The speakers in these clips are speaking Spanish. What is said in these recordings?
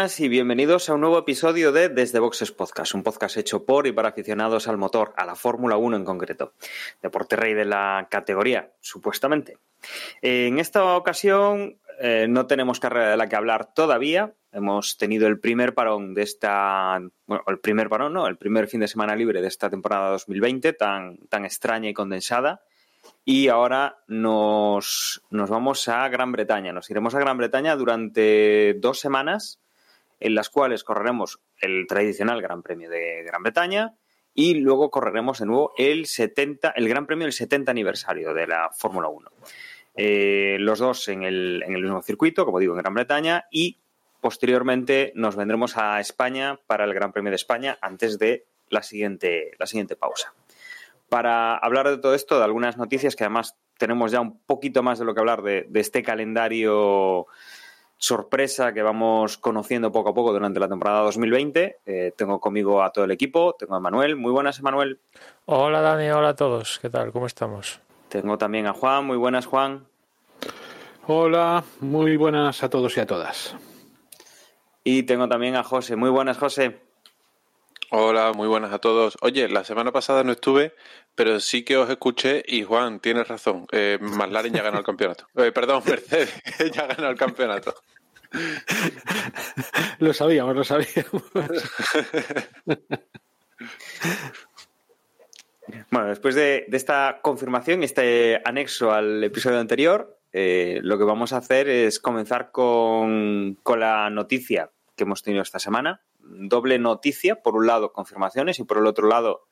y bienvenidos a un nuevo episodio de Desde Boxes Podcast, un podcast hecho por y para aficionados al motor, a la Fórmula 1 en concreto, deporte rey de la categoría, supuestamente. En esta ocasión eh, no tenemos carrera de la que hablar todavía, hemos tenido el primer parón de esta, bueno, el primer parón, no, el primer fin de semana libre de esta temporada 2020, tan, tan extraña y condensada. Y ahora nos, nos, vamos a Gran Bretaña. Nos iremos a Gran Bretaña durante dos semanas, en las cuales correremos el tradicional Gran Premio de Gran Bretaña y luego correremos de nuevo el 70, el Gran Premio del 70 aniversario de la Fórmula 1. Eh, los dos en el, en el mismo circuito, como digo, en Gran Bretaña, y posteriormente nos vendremos a España para el Gran Premio de España antes de la siguiente, la siguiente pausa para hablar de todo esto, de algunas noticias que además tenemos ya un poquito más de lo que hablar de, de, este calendario sorpresa que vamos conociendo poco a poco durante la temporada 2020. Eh, tengo conmigo a todo el equipo, tengo a Manuel. Muy buenas, Manuel. Hola, Dani, hola a todos. ¿Qué tal? ¿Cómo estamos? Tengo también a Juan. Muy buenas, Juan. Hola, muy buenas a todos y a todas. Y tengo también a José. Muy buenas, José. Hola, muy buenas a todos. Oye, la semana pasada no estuve, pero sí que os escuché y Juan, tienes razón. Eh, ya ganó el campeonato. Eh, perdón, Mercedes ya ganó el campeonato. lo sabíamos, lo sabíamos. bueno, después de, de, esta confirmación, este anexo al episodio anterior, eh, lo que vamos a hacer es comenzar con, con la noticia que hemos tenido esta semana doble noticia, por un lado confirmaciones y por el otro lado,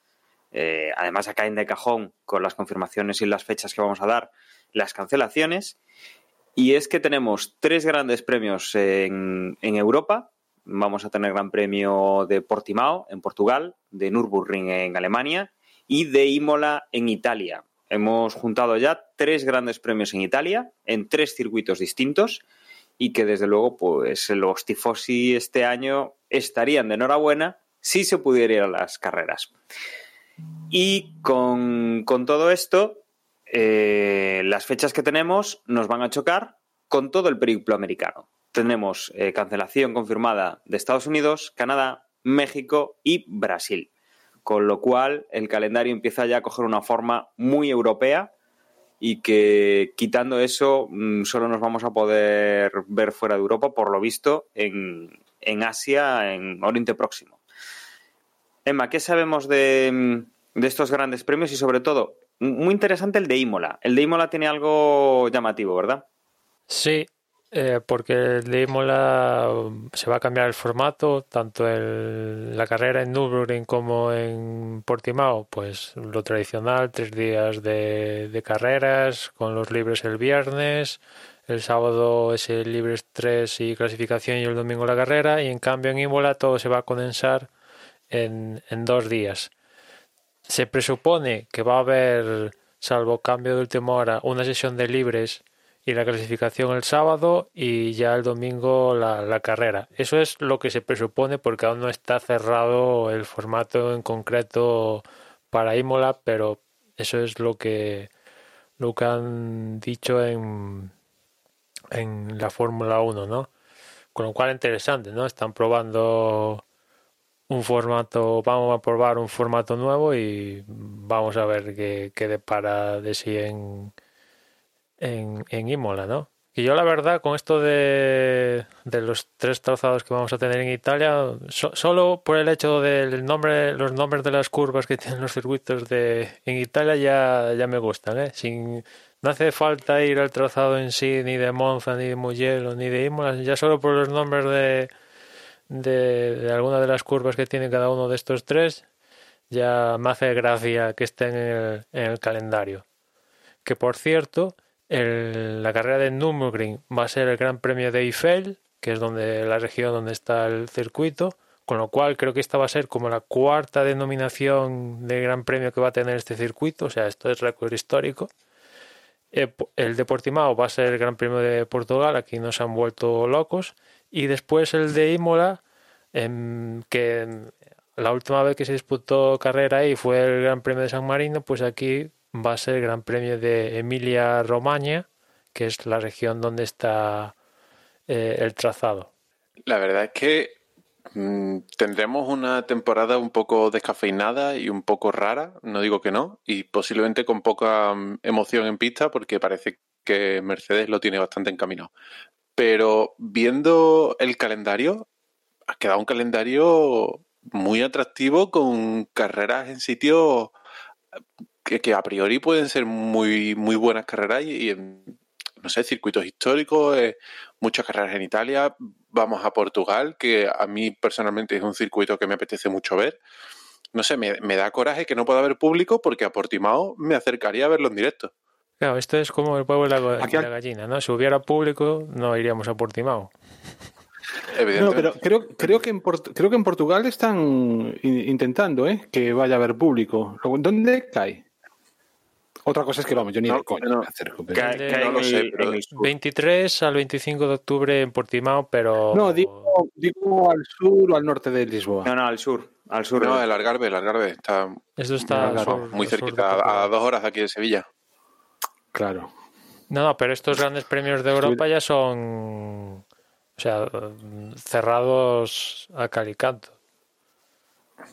eh, además acá en de cajón con las confirmaciones y las fechas que vamos a dar, las cancelaciones. Y es que tenemos tres grandes premios en, Europa. Vamos a tener Gran Premio de Portimao en Portugal, de Nürburgring en Alemania y de Imola en Italia. Hemos juntado ya tres grandes premios en Italia, en tres circuitos distintos, y que desde luego, pues los tifosi este año estarían de enhorabuena si se pudiera ir a las carreras. Y con, con todo esto, eh, las fechas que tenemos nos van a chocar con todo el periplo americano. Tenemos eh, cancelación confirmada de Estados Unidos, Canadá, México y Brasil. Con lo cual el calendario empieza ya a coger una forma muy europea y que quitando eso mm, solo nos vamos a poder ver fuera de Europa, por lo visto, en, en Asia, en Oriente Próximo. Emma, ¿qué sabemos de, de, estos grandes premios y sobre todo, muy interesante el de Imola? El de Imola tiene algo llamativo, ¿verdad? Sí, eh, porque el de Imola se va a cambiar el formato, tanto la carrera en Nürburgring como en Portimao, pues lo tradicional, tres días de, carreras, con los libres el viernes, el sábado es libres 3 y clasificación y el domingo la carrera. Y en cambio en Imola todo se va a condensar en, en dos días. Se presupone que va a haber, salvo cambio de última hora, una sesión de libres y la clasificación el sábado y ya el domingo la, la, carrera. Eso es lo que se presupone porque aún no está cerrado el formato en concreto para Imola, pero eso es lo que, lo que han dicho en, en la Fórmula 1, ¿no? Con lo cual interesante, ¿no? Están probando un formato, vamos a probar un formato nuevo y vamos a ver qué, qué depara de sí en, en, Imola, ¿no? Y yo la verdad con esto de, de, los tres trazados que vamos a tener en Italia, so, solo por el hecho del nombre, los nombres de las curvas que tienen los circuitos de en Italia ya, ya me gustan, ¿eh? Sin, no hace falta ir al trazado en sí, ni de Monza, ni de Mugello, ni de Imola, ya solo por los nombres de, de, de alguna de las curvas que tiene cada uno de estos tres, ya me hace gracia que estén en el, en el calendario. Que por cierto, la carrera de Nürburgring va a ser el Gran Premio de Eiffel, que es donde la región donde está el circuito, con lo cual creo que esta va a ser como la cuarta denominación de Gran Premio que va a tener este circuito, o sea, esto es récord histórico. eh, el de Portimao va a ser el Gran Premio de Portugal, aquí nos han vuelto locos. Y después el de Imola, em, que la última vez que se disputó carrera ahí fue el Gran Premio de San Marino, pues aquí va a ser el Gran Premio de Emilia Romagna, que es la región donde está eh, el trazado. La verdad es que mm, tendremos una temporada un poco descafeinada y un poco rara, no digo que no, y posiblemente con poca mm, emoción en pista porque parece que Mercedes lo tiene bastante encaminado. Pero viendo el calendario, ha quedado un calendario muy atractivo con carreras en sitios que, a priori pueden ser muy, muy buenas carreras y, en, no sé, circuitos históricos, eh, muchas carreras en Italia, vamos a Portugal, que a mí personalmente es un circuito que me apetece mucho ver. No sé, me, da coraje que no pueda haber público porque a Portimao me acercaría a verlo en directo. Claro, esto es como el pueblo de la, gallina, ¿no? Si hubiera público, no iríamos a Portimao. No, pero creo, creo, que en creo que en Portugal están intentando ¿eh? que vaya a haber público. ¿Dónde cae? Otra cosa es que vamos, yo ni no, coño no, lo sé, 23 al 25 de octubre en Portimao, pero. No, digo, digo, al sur o al norte de Lisboa. No, no, al sur. Al sur. No, el Algarve, el Algarve. Está, Esto está muy cerquita, a, dos horas de aquí de Sevilla. Claro. No, no, pero estos grandes premios de Europa ya son. O sea, cerrados a calicanto.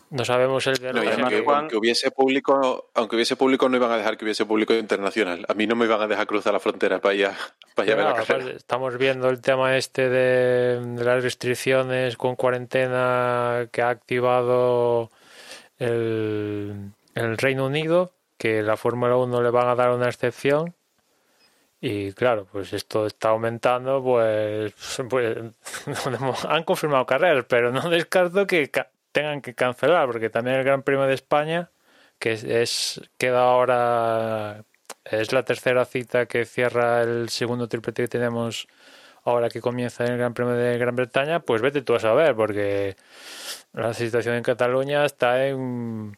No sabemos el de aunque, hubiese público, aunque hubiese público, no iban a dejar que hubiese público internacional. A mí no me iban a dejar cruzar la frontera para allá, para allá ver la carrera. Estamos viendo el tema este de, las restricciones con cuarentena que ha activado el, el Reino Unido, que la Fórmula 1 le van a dar una excepción. Y claro, pues esto está aumentando, pues, pues han confirmado carreras, pero no descarto que tengan que cancelar, porque también el Gran Premio de España, que es, queda ahora, es la tercera cita que cierra el segundo triplete que tenemos ahora que comienza el Gran Premio de Gran Bretaña, pues vete tú a saber, porque la situación en Cataluña está en,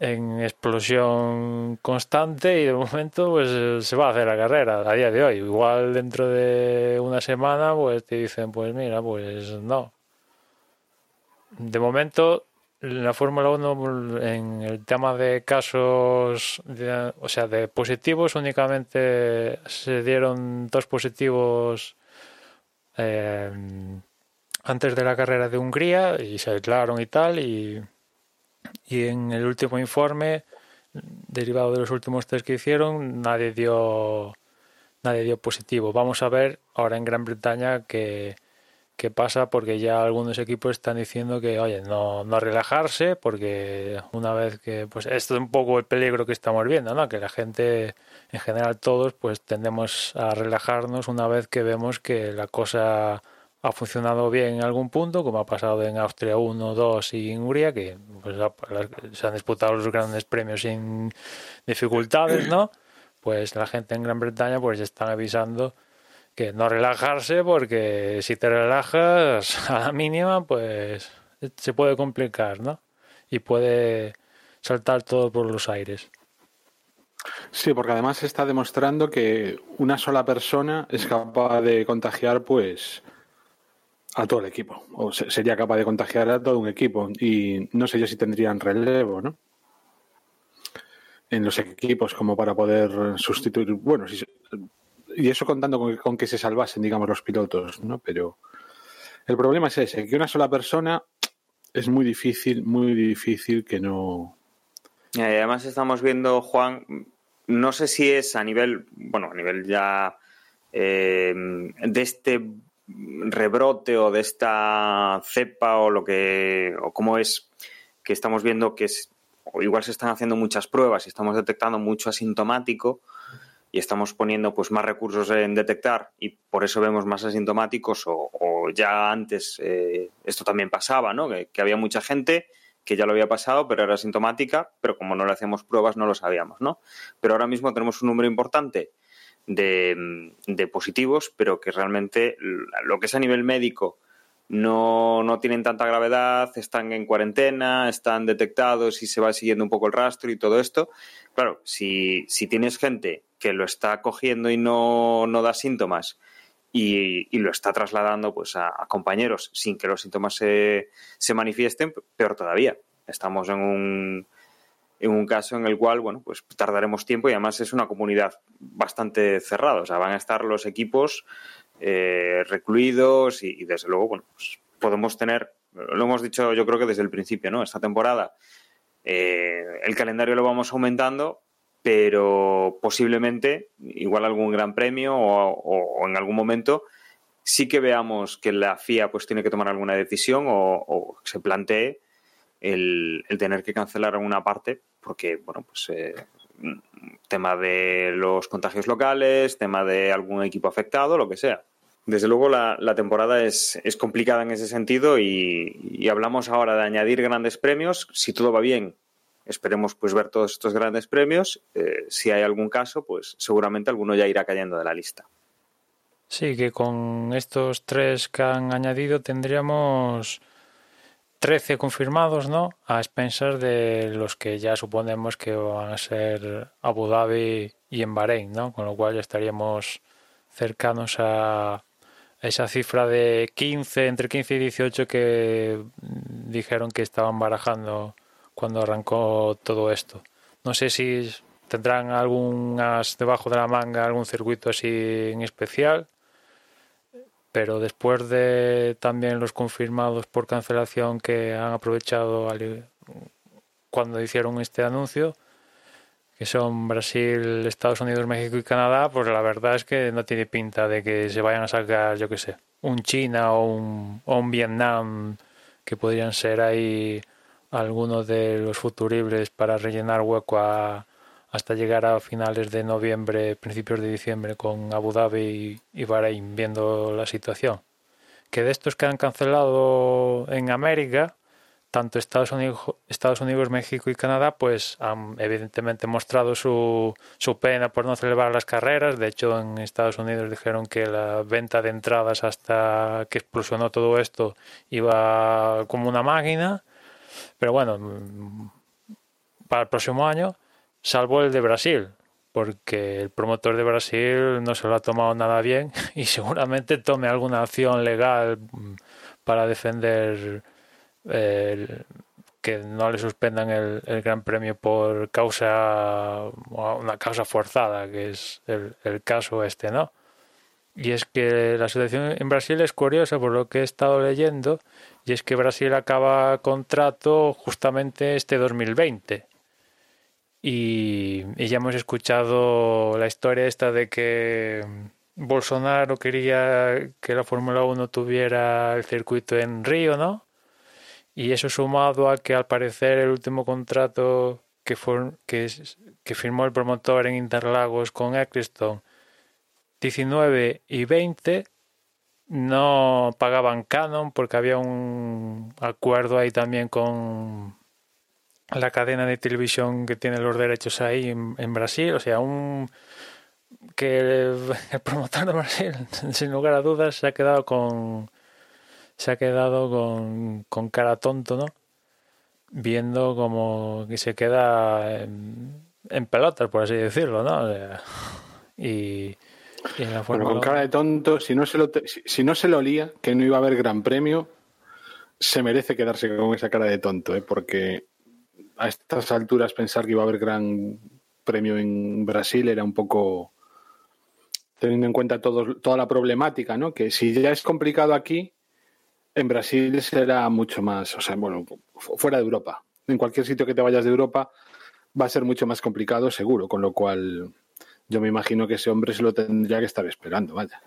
en explosión constante y de momento pues se va a hacer la carrera a día de hoy. Igual dentro de una semana pues te dicen pues mira pues no, de momento, la Fórmula 1 en el tema de casos, o sea, de positivos, únicamente se dieron dos positivos eh, antes de la carrera de Hungría y se aislaron y tal. Y, y en el último informe, derivado de los últimos test que hicieron, nadie dio, nadie dio positivo. Vamos a ver ahora en Gran Bretaña que qué pasa porque ya algunos equipos están diciendo que, oye, no, no relajarse porque una vez que, pues esto es un poco el peligro que estamos viendo, ¿no? Que la gente, en general todos, pues tendemos a relajarnos una vez que vemos que la cosa ha funcionado bien en algún punto, como ha pasado en Austria 1, 2 y en Hungría, que pues, se han disputado los grandes premios sin dificultades, ¿no? Pues la gente en Gran Bretaña pues están avisando que no relajarse porque si te relajas a la mínima pues se puede complicar, ¿no? Y puede saltar todo por los aires. Sí, porque además se está demostrando que una sola persona es capaz de contagiar pues a todo el equipo, o sería capaz de contagiar a todo un equipo y no sé yo si tendrían relevo, ¿no? En los equipos como para poder sustituir, bueno, si y eso contando con, que se salvasen, digamos, los pilotos, ¿no? Pero el problema es ese, que una sola persona es muy difícil, muy difícil que no... Además estamos viendo, Juan, no sé si es a nivel, bueno, a nivel ya eh, de este rebrote o de esta cepa o lo que, o cómo es que estamos viendo que es, o igual se están haciendo muchas pruebas y estamos detectando mucho asintomático, y estamos poniendo pues más recursos en detectar y por eso vemos más asintomáticos o, ya antes eh, esto también pasaba, ¿no? Que, había mucha gente que ya lo había pasado pero era asintomática, pero como no le hacíamos pruebas no lo sabíamos, ¿no? Pero ahora mismo tenemos un número importante de, de positivos, pero que realmente lo que es a nivel médico no, no, tienen tanta gravedad, están en cuarentena, están detectados y se va siguiendo un poco el rastro y todo esto. Claro, si, si tienes gente que lo está cogiendo y no, no da síntomas y, lo está trasladando pues a, compañeros sin que los síntomas se, se, manifiesten, peor todavía. Estamos en un, en un caso en el cual, bueno, pues tardaremos tiempo y además es una comunidad bastante cerrada. O sea, van a estar los equipos eh, recluidos y, desde luego, bueno, pues podemos tener, lo hemos dicho yo creo que desde el principio, ¿no? Esta temporada eh, el calendario lo vamos aumentando pero posiblemente, igual algún gran premio o, en algún momento, sí que veamos que la FIA pues tiene que tomar alguna decisión o, se plantee el, tener que cancelar alguna parte, porque, bueno, pues eh, tema de los contagios locales, tema de algún equipo afectado, lo que sea. Desde luego la, temporada es, complicada en ese sentido y, y, hablamos ahora de añadir grandes premios. Si todo va bien, esperemos pues ver todos estos grandes premios. Eh, si hay algún caso, pues seguramente alguno ya irá cayendo de la lista. Sí, que con estos tres que han añadido tendríamos 13 confirmados, ¿no? A expensas de los que ya suponemos que van a ser Abu Dhabi y en Bahrein, ¿no? Con lo cual estaríamos cercanos a esa cifra de 15, entre 15 y 18 que dijeron que estaban barajando cuando arrancó todo esto. No sé si tendrán algunas debajo de la manga algún circuito así en especial, pero después de también los confirmados por cancelación que han aprovechado cuando hicieron este anuncio, que son Brasil, Estados Unidos, México y Canadá, pues la verdad es que no tiene pinta de que se vayan a sacar, yo qué sé, un China o un, o un Vietnam que podrían ser ahí algunos de los futuribles para rellenar hueco hasta llegar a finales de noviembre, principios de diciembre con Abu Dhabi y, Bahrein viendo la situación. Que de estos que han cancelado en América, tanto Estados Unidos, Estados Unidos, México y Canadá, pues han evidentemente mostrado su, su pena por no celebrar las carreras. De hecho, en Estados Unidos dijeron que la venta de entradas hasta que explosionó todo esto iba como una máquina pero bueno, mm, para el próximo año, salvo el de Brasil, porque el promotor de Brasil no se lo ha tomado nada bien y seguramente tome alguna acción legal mm, para defender que no le suspendan el, Gran Premio por causa, una causa forzada, que es el, el caso este, ¿no? Y es que la situación en Brasil es curiosa por lo que he estado leyendo y es que Brasil acaba contrato justamente este 2020. Y, ya hemos escuchado la historia esta de que Bolsonaro quería que la Fórmula 1 tuviera el circuito en Río, ¿no? Y eso sumado a que al parecer el último contrato que, que, que firmó el promotor en Interlagos con Eccleston 19 y 20 no pagaban canon porque había un acuerdo ahí también con la cadena de televisión que tiene los derechos ahí en, Brasil, o sea, un que el, promotor de Brasil, sin lugar a dudas, se ha quedado con se ha quedado con, con cara tonto, ¿no? Viendo como que se queda en, en pelotas, por así decirlo, ¿no? y bueno, con cara de tonto, si no, se lo si, no se lo olía que no iba a haber gran premio, se merece quedarse con esa cara de tonto, ¿eh? porque a estas alturas pensar que iba a haber gran premio en Brasil era un poco teniendo en cuenta todo, toda la problemática, ¿no? Que si ya es complicado aquí, en Brasil será mucho más, o sea, bueno, fuera de Europa. En cualquier sitio que te vayas de Europa va a ser mucho más complicado, seguro, con lo cual yo me imagino que ese hombre se lo tendría que estar esperando, vaya.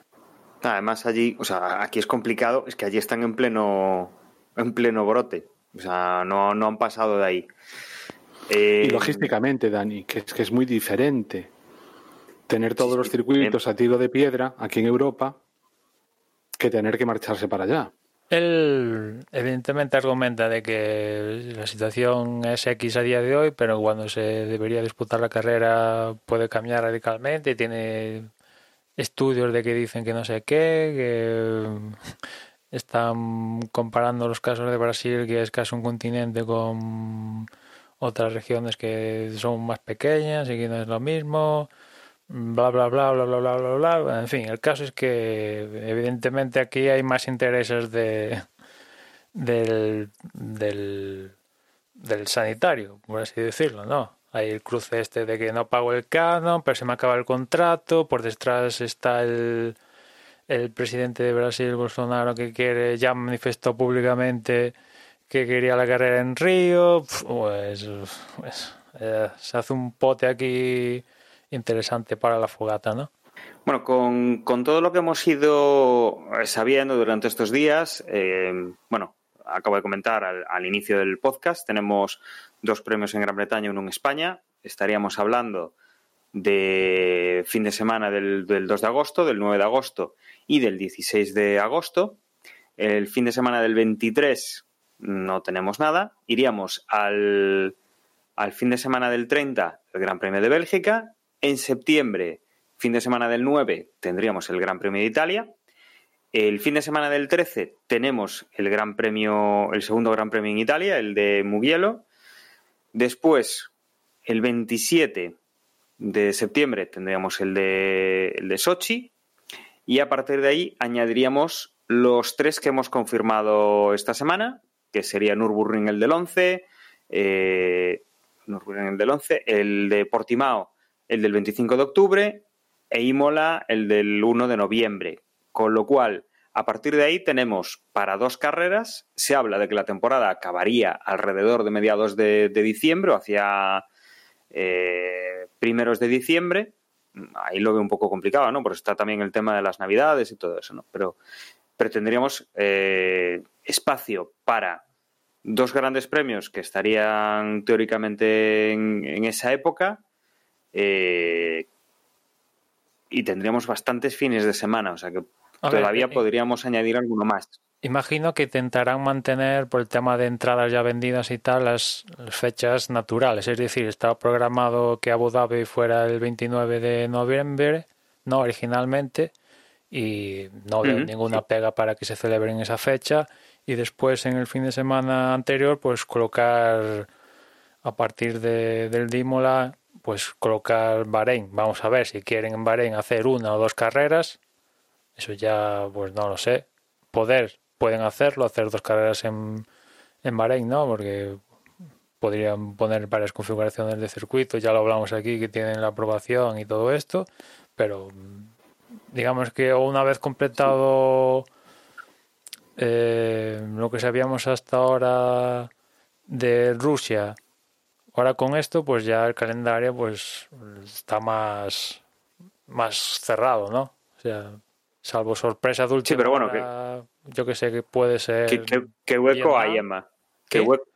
Además allí, o sea, aquí es complicado, es que allí están en pleno, en pleno brote, o sea, no, no han pasado de ahí. Eh, y logísticamente, Dani, que es que es muy diferente tener todos los circuitos a tiro de piedra aquí en Europa que tener que marcharse para allá. Él evidentemente argumenta de que la situación es X a día de hoy, pero cuando se debería disputar la carrera puede cambiar radicalmente. Tiene estudios de que dicen que no sé qué, que están comparando los casos de Brasil, que es casi un continente, con otras regiones que son más pequeñas y que no es lo mismo. Bla, bla, bla, bla, bla, bla, bla, bla. En fin, el caso es que evidentemente aquí hay más intereses de del, del, sanitario, por así decirlo, ¿no? Hay el cruce este de que no pago el canon, pero se me acaba el contrato, por detrás está el, el presidente de Brasil, Bolsonaro, que quiere, ya manifestó públicamente que quería la carrera en Río, pues, pues eh, se hace un pote aquí interesante para la fogata, ¿no? Bueno, con, todo lo que hemos ido sabiendo durante estos días, eh, bueno, acabo de comentar al, al, inicio del podcast, tenemos dos premios en Gran Bretaña y uno en España. Estaríamos hablando de fin de semana del, del 2 de agosto, del 9 de agosto y del 16 de agosto. El fin de semana del 23 no tenemos nada. Iríamos al, al fin de semana del 30, el Gran Premio de Bélgica. En septiembre, fin de semana del 9, tendríamos el Gran Premio de Italia. El fin de semana del 13 tenemos el Gran Premio, el segundo Gran Premio en Italia, el de Mugello. Después, el 27 de septiembre tendríamos el de, el de Sochi. Y a partir de ahí añadiríamos los tres que hemos confirmado esta semana, que sería Nürburgring el del 11, eh, Nürburgring el del 11, el de Portimao el del 25 de octubre e Imola el del 1 de noviembre. Con lo cual, a partir de ahí tenemos para dos carreras, se habla de que la temporada acabaría alrededor de mediados de, diciembre o hacia eh, primeros de diciembre. Ahí lo veo un poco complicado, ¿no? Porque está también el tema de las navidades y todo eso, ¿no? Pero, pero tendríamos eh, espacio para dos grandes premios que estarían teóricamente en, en esa época eh, y tendríamos bastantes fines de semana, o sea que A todavía ver, podríamos añadir alguno más. Imagino que intentarán mantener por el tema de entradas ya vendidas y tal las, las, fechas naturales, es decir, estaba programado que Abu Dhabi fuera el 29 de noviembre, no originalmente, y no veo uh -huh. ninguna pega para que se celebre en esa fecha y después en el fin de semana anterior pues colocar a partir de, del Dímola pues colocar Bahrein. Vamos a ver si quieren en Bahrein hacer una o dos carreras. Eso ya, pues no lo sé. Poder, pueden hacerlo, hacer dos carreras en, en Bahrein, ¿no? Porque podrían poner varias configuraciones de circuito. Ya lo hablamos aquí, que tienen la aprobación y todo esto. Pero digamos que una vez completado eh, lo que sabíamos hasta ahora de Rusia Ahora con esto, pues ya el calendario pues está más, más cerrado, ¿no? O sea, salvo sorpresa dulce. Sí, pero bueno, que, yo que sé que puede ser. ¿Qué, qué, qué hueco hay, Emma? ¿Qué, hueco?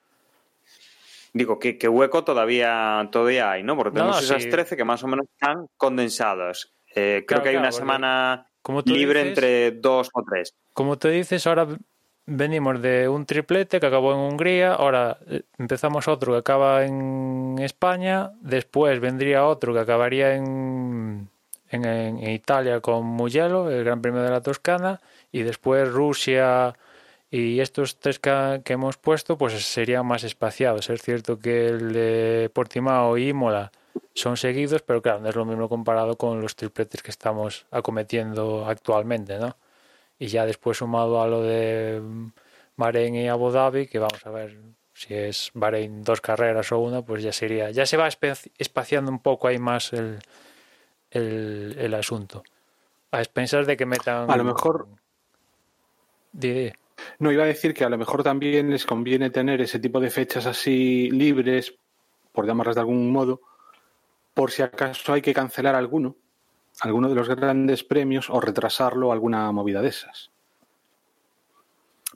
Digo, ¿qué, ¿qué, hueco todavía, todavía hay, ¿no? Porque tenemos no, esas sí. 13 que más o menos están condensadas. Eh, creo claro, que hay una semana libre dices, entre dos o tres. Como te dices, ahora venimos de un triplete que acabó en Hungría, ahora eh, empezamos otro que acaba en España, después vendría otro que acabaría en, en, Italia con Mugello, el Gran Premio de la Toscana, y después Rusia y estos tres que, que hemos puesto pues serían más espaciados. Es cierto que el de Portimao y Imola son seguidos, pero claro, no es lo mismo comparado con los tripletes que estamos acometiendo actualmente, ¿no? Y ya después sumado a lo de Bahrein y Abu Dhabi, que vamos a ver si es Bahrein dos carreras o una, pues ya sería, ya se va espaciando un poco ahí más el, el, el asunto. A expensas de que metan. A lo mejor. Dide. No, iba a decir que a lo mejor también les conviene tener ese tipo de fechas así libres, por llamarlas de algún modo, por si acaso hay que cancelar alguno alguno de los grandes premios o retrasarlo alguna movida de esas.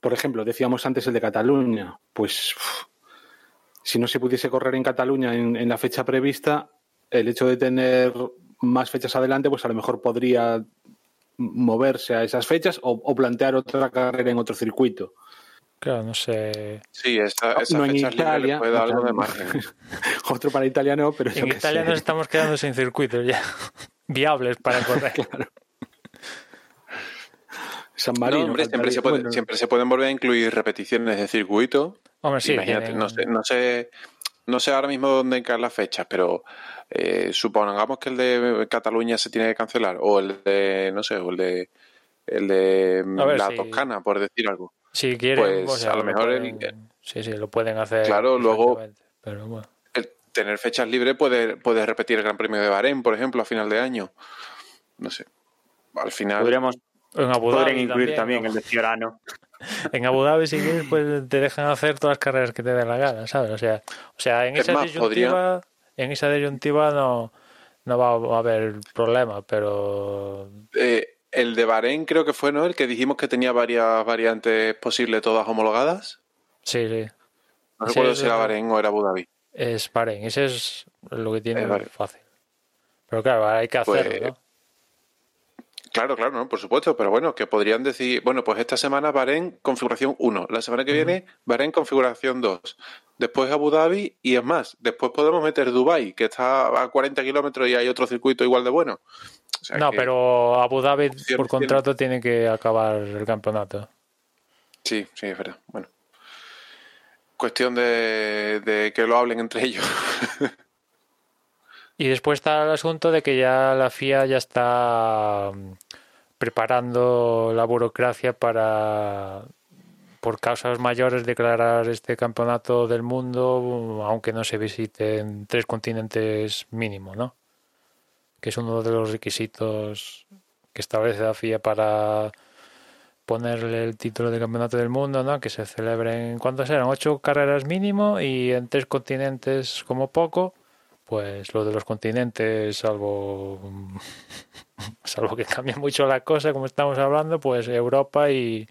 Por ejemplo, decíamos antes el de Cataluña, pues uf, si no se pudiese correr en Cataluña en, en, la fecha prevista, el hecho de tener más fechas adelante, pues a lo mejor podría moverse a esas fechas o, o plantear otra carrera en otro circuito. Claro, no sé. Sí, esa, esa no fecha en Italia, puede dar algo de margen. Otro para Italia no, pero en Italia sé. nos estamos quedando sin circuitos ya viables para correr. claro. San Marino. No, hombre, siempre se, puede, bueno. siempre se, pueden volver a incluir repeticiones de circuito. Hombre, sí. Imagínate, tienen... no sé, no sé no sé ahora mismo dónde caen las fechas, pero eh, supongamos que el de Cataluña se tiene que cancelar, o el de, no sé, o el de, el de la Toscana, por decir algo. Si quieren, pues a lo, mejor sí, sí, lo pueden hacer. Claro, luego tener fechas libres puede, puede repetir el Gran Premio de Bahrein, por ejemplo, a final de año. No sé. Al final. Podríamos en Abu Dhabi incluir también, el de Fiorano. En Abu Dhabi, si quieres, pues te dejan hacer todas las carreras que te den la gana, ¿sabes? O sea, o sea en, esa disyuntiva, en esa disyuntiva no, no va a haber problema, pero. Eh, el de Bahrein creo que fue, ¿no? El que dijimos que tenía varias variantes posibles, todas homologadas. Sí, sí. No recuerdo si era Bahrein o era Abu Dhabi. Es Bahrein, ese es lo que tiene fácil. Pero claro, hay que hacerlo, pues, ¿no? Claro, claro, no, por supuesto, pero bueno, que podrían decir, bueno, pues esta semana Bahrein configuración 1, la semana que viene viene en configuración 2, después Abu Dhabi y es más, después podemos meter Dubai, que está a 40 kilómetros y hay otro circuito igual de bueno no, pero Abu Dhabi por contrato tiene que acabar el campeonato. Sí, sí, es verdad. Bueno. Cuestión de, que lo hablen entre ellos. y después está el asunto de que ya la FIA ya está mm, preparando la burocracia para por causas mayores declarar este campeonato del mundo aunque no se visiten tres continentes mínimo, ¿no? que es uno de los requisitos que establece la FIA para ponerle el título de campeonato del mundo, ¿no? Que se celebren, ¿cuántas eran? Ocho carreras mínimo y en tres continentes como poco. Pues lo de los continentes, salvo, salvo que cambia mucho la cosa, como estamos hablando, pues Europa y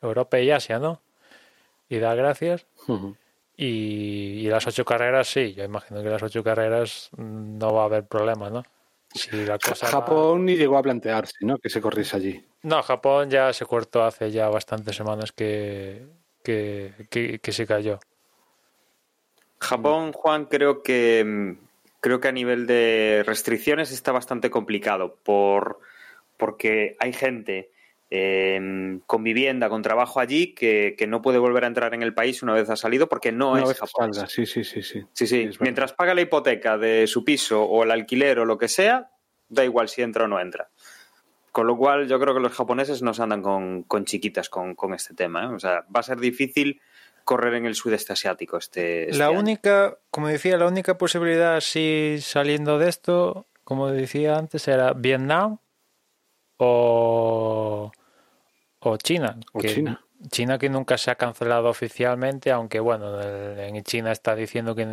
Europa y Asia, ¿no? Y da gracias. y, y, las ocho carreras, sí, yo imagino que las ocho carreras no va a haber problema, ¿no? Japón ni llegó a plantearse, ¿no? Que se corriese allí. No, Japón ya se cortó hace ya bastantes semanas que, que, se cayó. Japón, Juan, creo que creo que a nivel de restricciones está bastante complicado por porque hay gente em, con vivienda, con trabajo allí, que, no puede volver a entrar en el país una vez ha salido porque no es Japón. Sí, sí, sí, sí. Sí, sí. Mientras paga la hipoteca de su piso o el alquiler o lo que sea, da igual si entra o no entra. Con lo cual, yo creo que los japoneses no se andan con, chiquitas con, este tema. ¿eh? O sea, va a ser difícil correr en el sudeste asiático este, este La única, como decía, la única posibilidad así saliendo de esto, como decía antes, era Vietnam o, o China. O China. China que nunca se ha cancelado oficialmente, aunque bueno, en China está diciendo que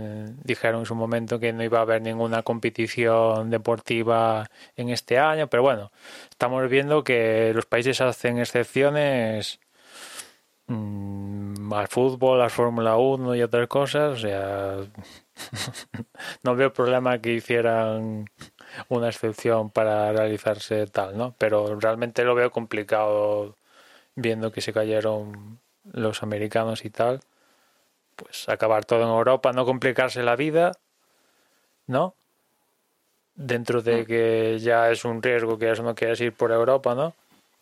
dijeron en su momento que no iba a haber ninguna competición deportiva en este año, pero bueno, estamos viendo que los países hacen excepciones mm, al fútbol, al Fórmula 1 y otras cosas, o sea, no veo problema que hicieran una excepción para realizarse tal, ¿no? Pero realmente lo veo complicado viendo que se cayeron los americanos y tal, pues acabar todo en Europa, no complicarse la vida, ¿no? Dentro de mm. que ya es un riesgo que eso no quieras ir por Europa, ¿no?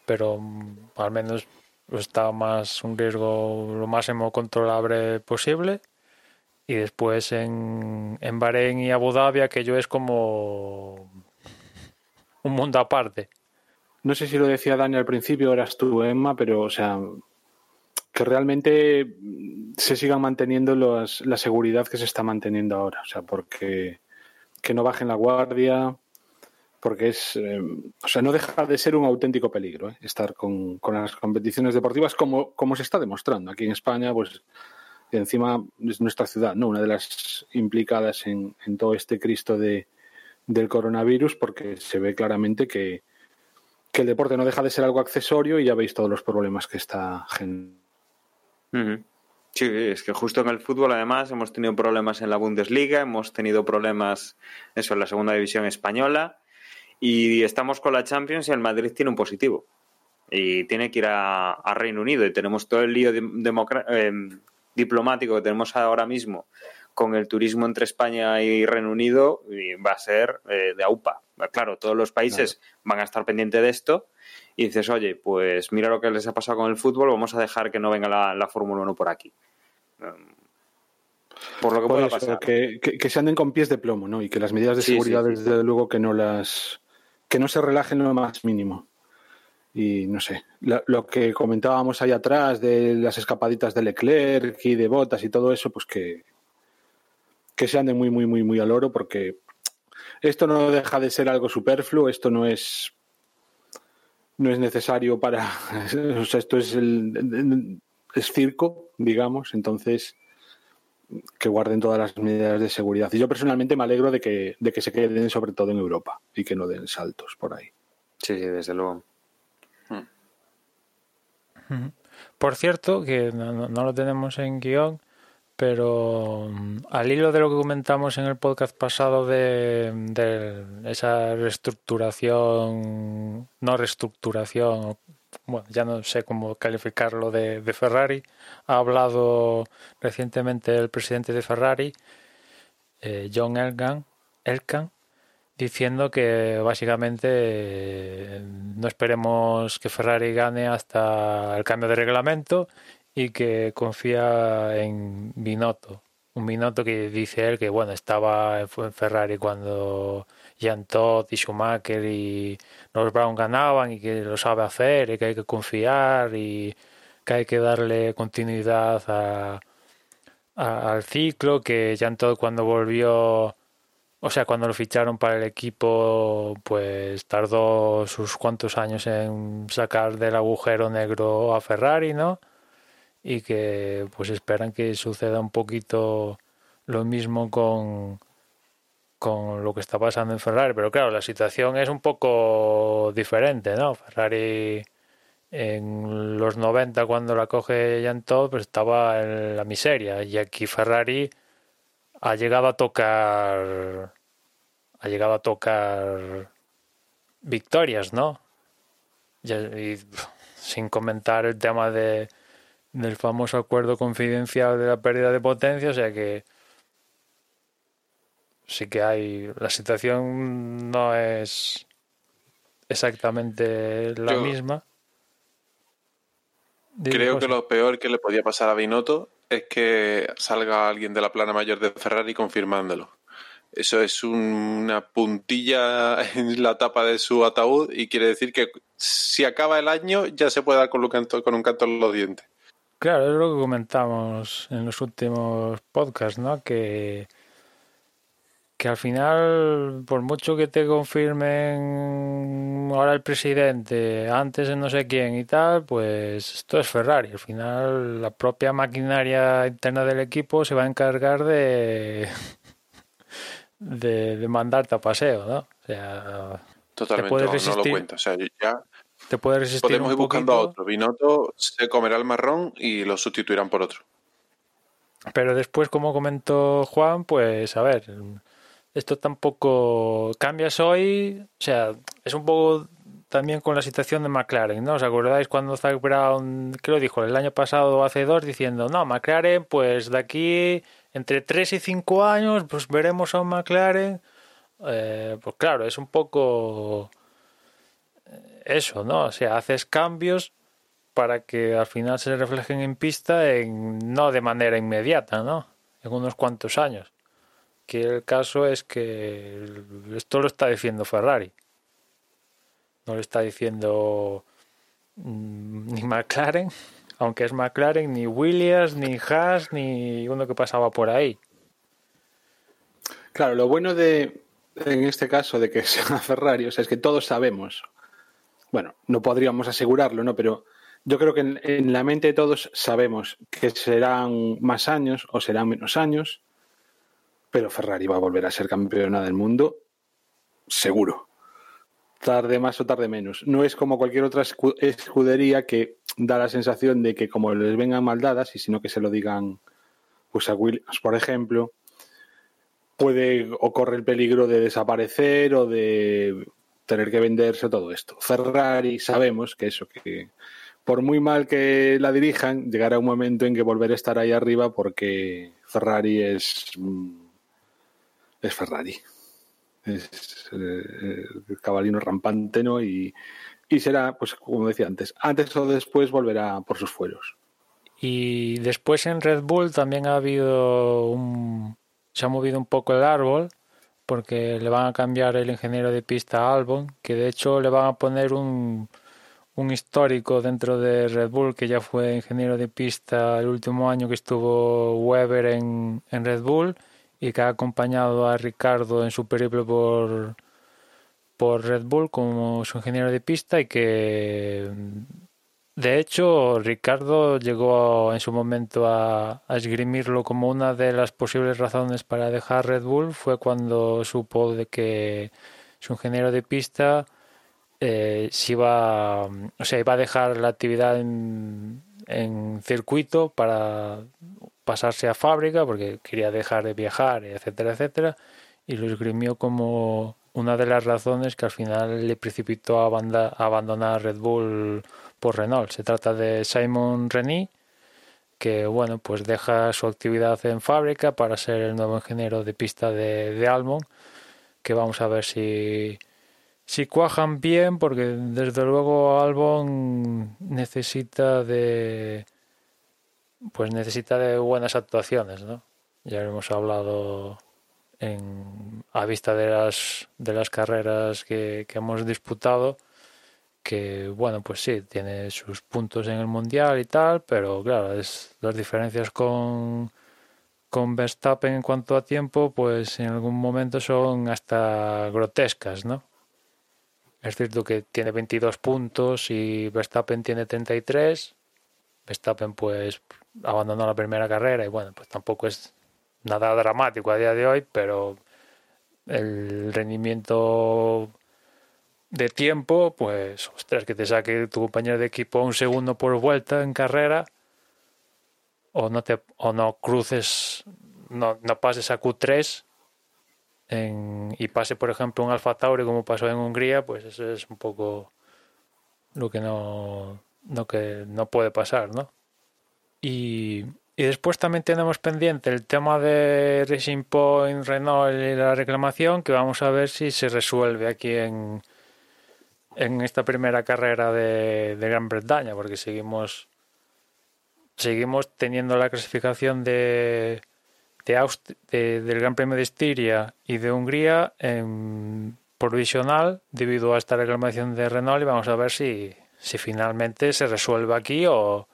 Pero mm, al menos está más un riesgo lo máximo controlable posible. Y después en, en Bahrein y Abu Dhabi, aquello es como un mundo aparte no sé si lo decía Dani al principio, eras tú, Emma, pero, o sea, que realmente se siga manteniendo la seguridad que se está manteniendo ahora. O sea, porque que no bajen la guardia, porque es, eh, o sea, no deja de ser un auténtico peligro ¿eh? estar con, las competiciones deportivas como, como se está demostrando. Aquí en España, pues encima es nuestra ciudad, ¿no? Una de las implicadas en, en todo este Cristo de, del coronavirus, porque se ve claramente que, que el deporte no deja de ser algo accesorio y ya veis todos los problemas que está generando. Sí, es que justo en el fútbol además hemos tenido problemas en la Bundesliga, hemos tenido problemas eso en la segunda división española y estamos con la Champions y el Madrid tiene un positivo y tiene que ir a, Reino Unido y tenemos todo el lío eh, diplomático que tenemos ahora mismo con el turismo entre España y Reino Unido y va a ser eh, de AUPA. Claro, todos los países van a estar pendientes de esto y dices, oye, pues mira lo que les ha pasado con el fútbol, vamos a dejar que no venga la, Fórmula 1 por aquí. Por lo que pueda pasar. que, que- que se anden con pies de plomo, ¿no? Y que las medidas de Sí, seguridad, sí, sí. desde luego, que no las. que no se relajen lo más mínimo. Y no sé, la- lo que comentábamos ahí atrás de las escapaditas de Leclerc y de botas y todo eso, pues que, que se anden muy, muy, muy, muy al oro, porque esto no deja de ser algo superfluo, esto no es no es necesario para o sea, esto es el es circo, digamos, entonces que guarden todas las medidas de seguridad. Y yo personalmente me alegro de que, de que se queden sobre todo en Europa y que no den saltos por ahí. Sí, sí, desde luego. Por cierto, que no, no- no lo tenemos en guion, pero al hilo de lo que comentamos en el podcast pasado de, esa reestructuración, no reestructuración, bueno, ya no sé cómo calificarlo de, de Ferrari, ha hablado recientemente el presidente de Ferrari, eh, John Elkan, Elkan, diciendo que básicamente eh, no esperemos que Ferrari gane hasta el cambio de reglamento y que confía en Binotto. Un Binotto que dice él que bueno estaba en Ferrari cuando Jan Todd y Schumacher y los Brown ganaban y que lo sabe hacer y que hay que confiar y que hay que darle continuidad a, al ciclo, que Jan cuando volvió o sea, cuando lo ficharon para el equipo, pues tardó sus cuantos años en sacar del agujero negro a Ferrari, ¿no? Y que pues esperan que suceda un poquito lo mismo con, con lo que está pasando en Ferrari. Pero claro, la situación es un poco diferente, ¿no? Ferrari en los 90 cuando la coge Jan Todd, pues estaba en la miseria. Y aquí Ferrari ha llegado a tocar ha llegado a tocar victorias, ¿no? Y, sin comentar el tema de del famoso acuerdo confidencial de la pérdida de potencia, o sea que sí que hay la situación no es exactamente la Yo- misma. Creo que lo peor que le podía pasar a Binotto es que salga alguien de la plana mayor de Ferrari confirmándolo. Eso es un- una puntilla en la tapa de su ataúd y quiere decir que si acaba el año ya se puede dar con un canto, con un canto en los dientes. Claro, es lo que comentamos en los últimos podcasts, ¿no? Que, que al final, por mucho que te confirmen ahora el presidente, antes de no sé quién y tal, pues esto es Ferrari. Al final, la propia maquinaria interna del equipo se va a encargar de, de, de mandarte a paseo, ¿no? O sea, Totalmente, puedes no, no lo resistir? cuenta. O sea, ya te puede resistir podemos un ir buscando a otro. Binotto se comerá el marrón y lo sustituirán por otro. Pero después, como comentó Juan, pues a ver, esto tampoco cambias hoy, o sea, es un poco también con la situación de McLaren, ¿no? ¿Os acordáis cuando Zach Brown, que lo dijo el año pasado o hace dos, diciendo, no, McLaren, pues de aquí entre 3 y 5 años, pues veremos a un McLaren. Eh, pues claro, es un poco eso, ¿no? O sea, haces cambios para que al final se reflejen en pista en, no de manera inmediata, ¿no? En unos cuantos años. Que el caso es que esto lo está diciendo Ferrari. No lo está diciendo mm, ni McLaren, aunque es McLaren, ni Williams, ni Haas, ni uno que pasaba por ahí. Claro, lo bueno de, en este caso, de que sea Ferrari, o sea, es que todos sabemos, bueno, no podríamos asegurarlo, ¿no? Pero yo creo que en, la mente de todos sabemos que serán más años o serán menos años, pero Ferrari va a volver a ser campeona del mundo, seguro. Tarde más o tarde menos. No es como cualquier otra escu- escudería que da la sensación de que como les vengan mal dadas, y sino que se lo digan pues a Williams, por ejemplo, puede o corre el peligro de desaparecer o de tener que venderse todo esto. Ferrari sabemos que eso, que por muy mal que la dirijan, llegará un momento en que volver a estar ahí arriba porque Ferrari es mm, es Ferrari. Es eh, el cabalino rampante, ¿no? Y, y será, pues como decía antes, antes o después volverá por sus fueros. Y después en Red Bull también ha habido un... se ha movido un poco el árbol porque le van a cambiar el ingeniero de pista a Albon, que de hecho le van a poner un, un histórico dentro de Red Bull, que ya fue ingeniero de pista el último año que estuvo Weber en, en Red Bull y que ha acompañado a Ricardo en su periplo por, por Red Bull como su ingeniero de pista y que de hecho, Ricardo llegó en su momento a, esgrimirlo como una de las posibles razones para dejar Red Bull. Fue cuando supo de que su ingeniero de pista eh, se iba, o sea, iba a dejar la actividad en, circuito para pasarse a fábrica porque quería dejar de viajar, etcétera, etcétera. Y lo esgrimió como una de las razones que al final le precipitó a, a abandonar Red Bull por Renault. Se trata de Simon Reni, que bueno, pues deja su actividad en fábrica para ser el nuevo ingeniero de pista de, de Almond, que vamos a ver si, si cuajan bien, porque desde luego Albon necesita de pues necesita de buenas actuaciones, ¿no? Ya hemos hablado en, a vista de las de las carreras que, que hemos disputado que bueno, pues sí, tiene sus puntos en el mundial y tal, pero claro, las diferencias con con Verstappen en cuanto a tiempo, pues en algún momento son hasta grotescas, ¿no? Es cierto que tiene 22 puntos y Verstappen tiene 33. Verstappen pues abandonó la primera carrera y bueno, pues tampoco es nada dramático a día de hoy, pero el rendimiento de tiempo, pues, ostras, que te saque tu compañero de equipo un segundo por vuelta en carrera, o no te, o no cruces, no, no pases a Q3 en, y pase, por ejemplo, un Alfa Tauri como pasó en Hungría, pues eso es un poco lo que no, no que no puede pasar, ¿no? Y, y después también tenemos pendiente el tema de Racing Point, Renault y la reclamación, que vamos a ver si se resuelve aquí en, en esta primera carrera de, Gran Bretaña, porque seguimos seguimos teniendo la clasificación de, de, del Gran Premio de Estiria y de Hungría en provisional debido a esta reclamación de Renault y vamos a ver si, si finalmente se resuelve aquí o,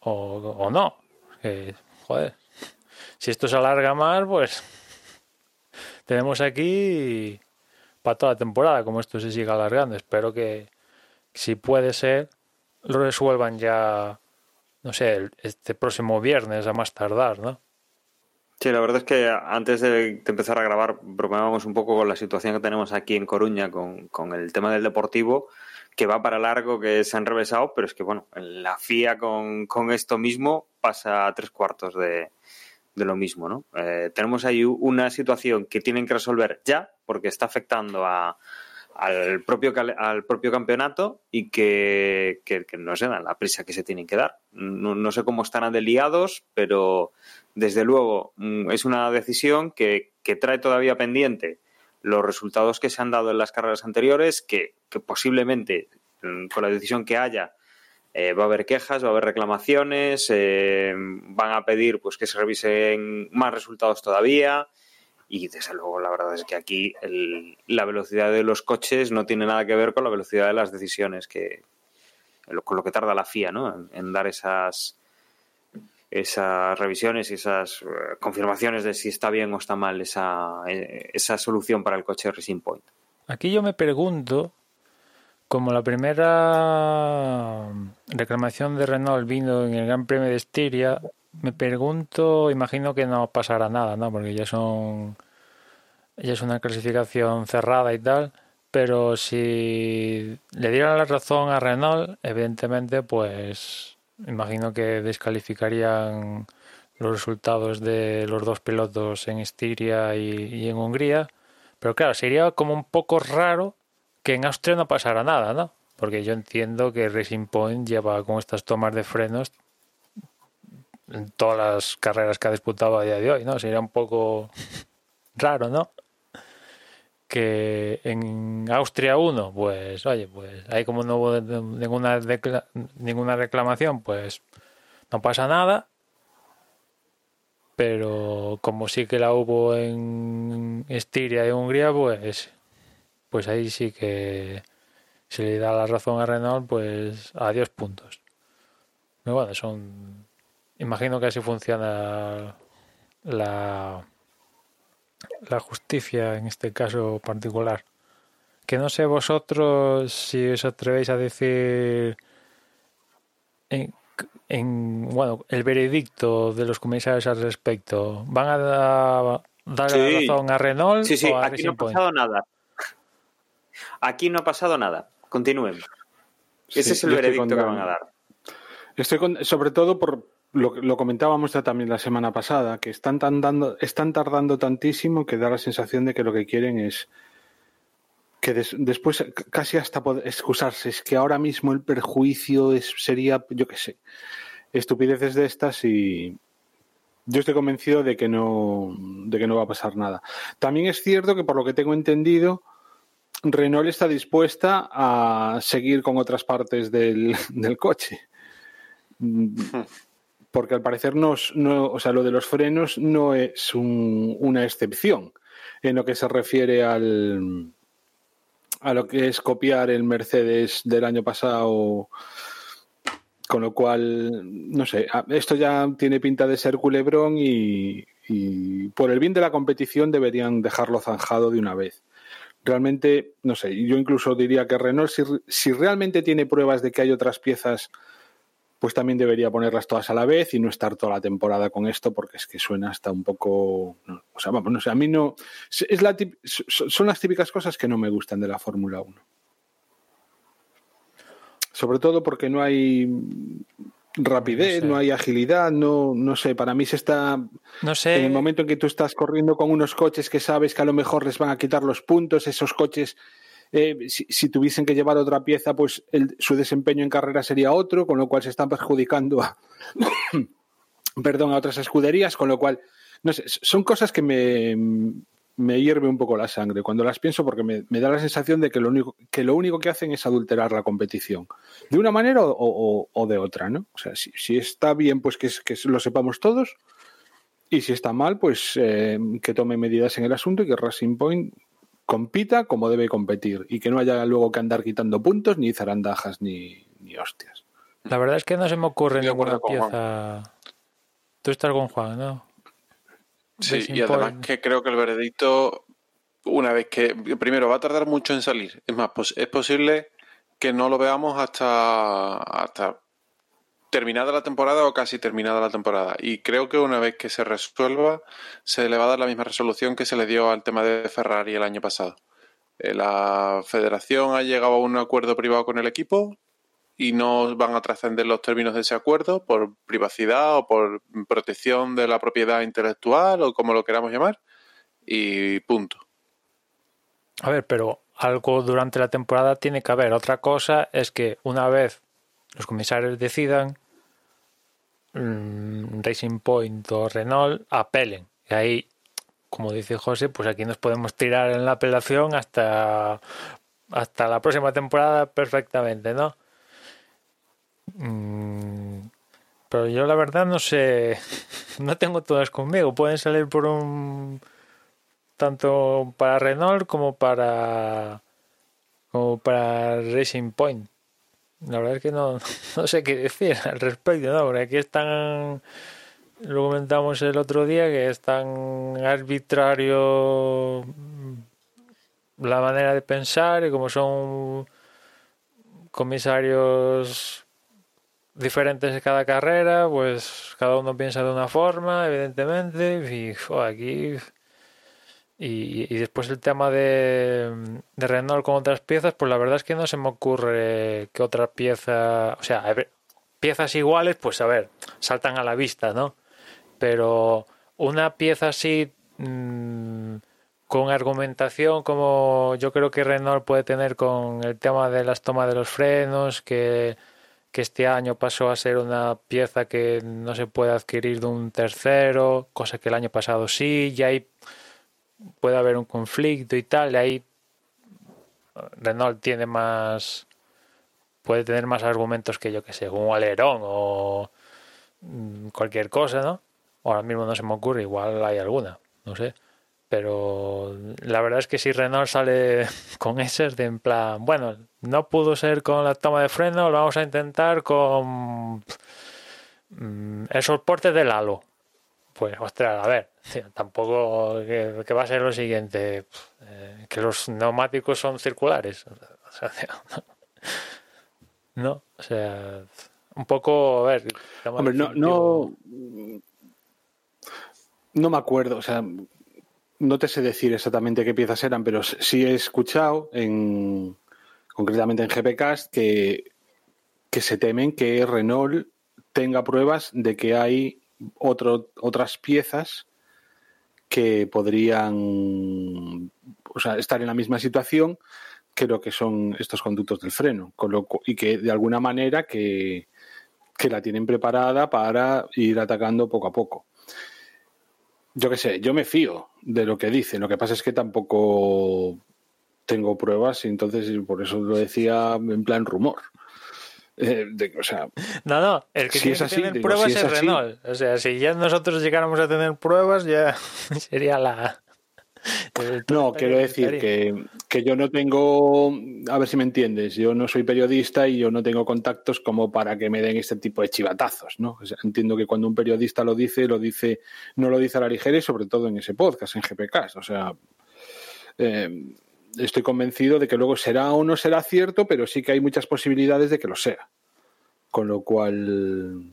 o, no. joder, si esto se alarga más, pues tenemos aquí para toda la temporada, como esto se siga alargando. Espero que, si puede ser, lo resuelvan ya, no sé, este próximo viernes a más tardar, ¿no? Sí, la verdad es que antes de, empezar a grabar bromeábamos un poco con la situación que tenemos aquí en Coruña con, con, el tema del deportivo, que va para largo, que se han revesado, pero es que, bueno, la FIA con, con esto mismo pasa a tres cuartos de, de lo mismo, ¿no? Eh, tenemos ahí una situación que tienen que resolver ya, porque está afectando a, al, propio, al propio campeonato y que, no se dan la prisa que se tienen que dar. No, sé cómo estarán deliados, pero desde luego mm, es una decisión que, trae todavía pendiente los resultados que se han dado en las carreras anteriores, que, que posiblemente mm, con la decisión que haya eh, va a haber quejas, va a haber reclamaciones, eh, van a pedir pues que se revisen más resultados todavía y desde luego la verdad es que aquí la velocidad de los coches no tiene nada que ver con la velocidad de las decisiones que con lo que tarda la FIA ¿no? en, dar esas esas revisiones y esas eh, confirmaciones de si está bien o está mal esa, esa solución para el coche Racing Point. Aquí yo me pregunto como la primera reclamación de Renault vino en el Gran Premio de Estiria, me pregunto, imagino que no pasará nada, ¿no? Porque ya son ya es una clasificación cerrada y tal, pero si le dieran la razón a Renault, evidentemente, pues imagino que descalificarían los resultados de los dos pilotos en Estiria y, y en Hungría. Pero claro, sería como un poco raro que en Austria no pasará nada, ¿no? Porque yo entiendo que Racing Point lleva con estas tomas de frenos en todas las carreras que ha disputado a día de hoy, ¿no? Sería un poco raro, ¿no? Que en Austria 1, pues, oye, pues ahí como no hubo ninguna, ninguna reclamación, pues no pasa nada, pero como sí que la hubo en Estiria y Hungría, pues, pues ahí sí que se le da la razón a Renault, pues adiós puntos. Pero bueno, son. Imagino que así funciona la, la justicia en este caso particular. Que no sé vosotros si os atrevéis a decir en, en bueno el veredicto de los comisarios al respecto. ¿Van a dar la razón a Renault Sí, sí, o a aquí Racing no ha Point? pasado nada. Aquí no ha pasado nada. Continúen. Ese es el veredicto que van a dar. Estoy con- sobre todo por lo, que- lo comentábamos ya también la semana pasada, que están tardando, están tardando tantísimo que da la sensación de que lo que quieren es que des- después casi hasta poder excusarse. Es que ahora mismo el perjuicio es, sería, yo qué sé, estupideces de estas y yo estoy convencido de que no, de que no va a pasar nada. También es cierto que por lo que tengo entendido, Renault está dispuesta a seguir con otras partes del, del coche. Mm, Porque al parecer no, no, o sea, lo de los frenos no es un- una excepción en lo que se refiere al a lo que es copiar el Mercedes del año pasado. Con lo cual, no sé, esto ya tiene pinta de ser culebrón y, y por el bien de la competición deberían dejarlo zanjado de una vez realmente, no sé, yo incluso diría que Renault, si, si realmente tiene pruebas de que hay otras piezas, pues también debería ponerlas todas a la vez y no estar toda la temporada con esto, porque es que suena hasta un poco. o sea, vamos, no sé, a mí no. Es la son las típicas cosas que no me gustan de la Fórmula 1. Sobre todo porque no hay rapidez, No sé. no hay agilidad, no, no sé, para mí se está No sé. en el momento en que tú estás corriendo con unos coches que sabes que a lo mejor les van a quitar los puntos, esos coches, eh, si, si tuviesen que llevar otra pieza, pues el- su desempeño en carrera sería otro, con lo cual se están perjudicando a, perdón, a otras escuderías, con lo cual, no sé, son cosas que me, me hierve un poco la sangre cuando las pienso porque me, me da la sensación de que lo, único, que lo único que hacen es adulterar la competición, de una manera o, o- o de otra, ¿no? O sea, si, si está bien, pues que, es- que lo sepamos todos, y si está mal, pues eh, que tome medidas en el asunto y que Racing Point compita como debe competir y que no haya luego que andar quitando puntos, ni zarandajas, ni, ni hostias. La verdad es que no se me ocurre ninguna pieza. Tú estás con Juan, ¿no? Sí, Racing y además que creo que el veredicto, una vez que, primero, va a tardar mucho en salir. Es más, pues es posible que no lo veamos hasta, hasta terminada la temporada o casi terminada la temporada. Y creo que una vez que se resuelva, se le va a dar la misma resolución que se le dio al tema de Ferrari el año pasado. Eh, La federación ha llegado a un acuerdo privado con el equipo y no van a trascender los términos de ese acuerdo por privacidad o por protección de la propiedad intelectual o como lo queramos llamar. Y punto. A ver, pero algo durante la temporada tiene que haber. Otra cosa es que una vez los comisarios decidan, mm, Racing Point o Renault apelen. Y ahí, como dice José, pues aquí nos podemos tirar en la apelación hasta, hasta la próxima temporada perfectamente, ¿no? Mm, Pero yo la verdad no sé, no tengo todas conmigo. Pueden salir por un tanto para Renault como para como para Racing Point. La verdad es que no, no sé qué decir al respecto, ¿no? Porque aquí están, lo comentamos el otro día, que es tan arbitrario la manera de pensar y como son comisarios diferentes de cada carrera, pues cada uno piensa de una forma, evidentemente, y aquí y, y después el tema de, de Renault con otras piezas, pues la verdad es que no se me ocurre que otra pieza, o sea, piezas iguales, pues a ver, saltan a la vista, ¿no? Pero una pieza así mmm, con argumentación como yo creo que Renault puede tener con el tema de las tomas de los frenos, que, que este año pasó a ser una pieza que no se puede adquirir de un tercero, cosa que el año pasado sí, y hay puede haber un conflicto y tal, y ahí Renault tiene más puede tener más argumentos que yo que sé, un alerón o cualquier cosa, ¿no? Ahora mismo no se me ocurre, igual hay alguna, no sé. Pero la verdad es que si Renault sale con ese de en plan, bueno, no pudo ser con la toma de freno, lo vamos a intentar con mm, el soporte del halo. Pues, ostras, a ver, tampoco que, va a ser lo siguiente, eh, que los neumáticos son circulares. O sea, no, o sea, un poco, a ver. Hombre, no, no, no me acuerdo, o sea, no te sé decir exactamente qué piezas eran, pero sí he escuchado, en, concretamente en GPcast, que, que se temen que Renault tenga pruebas de que hay otro, otras piezas que podrían o sea, estar en la misma situación que lo que son estos conductos del freno, y que de alguna manera que, que la tienen preparada para ir atacando poco a poco. Yo qué sé, yo me fío de lo que dicen. Lo que pasa es que tampoco tengo pruebas y entonces por eso lo decía en plan rumor. Eh, o sea, no, no, el que tiene que tener pruebas es, Renault. O sea, si ya nosotros llegáramos a tener pruebas, ya sería la, no, quiero decir que, que, yo no tengo, a ver si me entiendes, yo no soy periodista y yo no tengo contactos como para que me den este tipo de chivatazos, ¿no? entiendo que cuando un periodista lo dice, lo dice, no lo dice a la ligera y sobre todo en ese podcast, en GPK. O sea, eh, estoy convencido de que luego será o no será cierto, pero sí que hay muchas posibilidades de que lo sea. Con lo cual,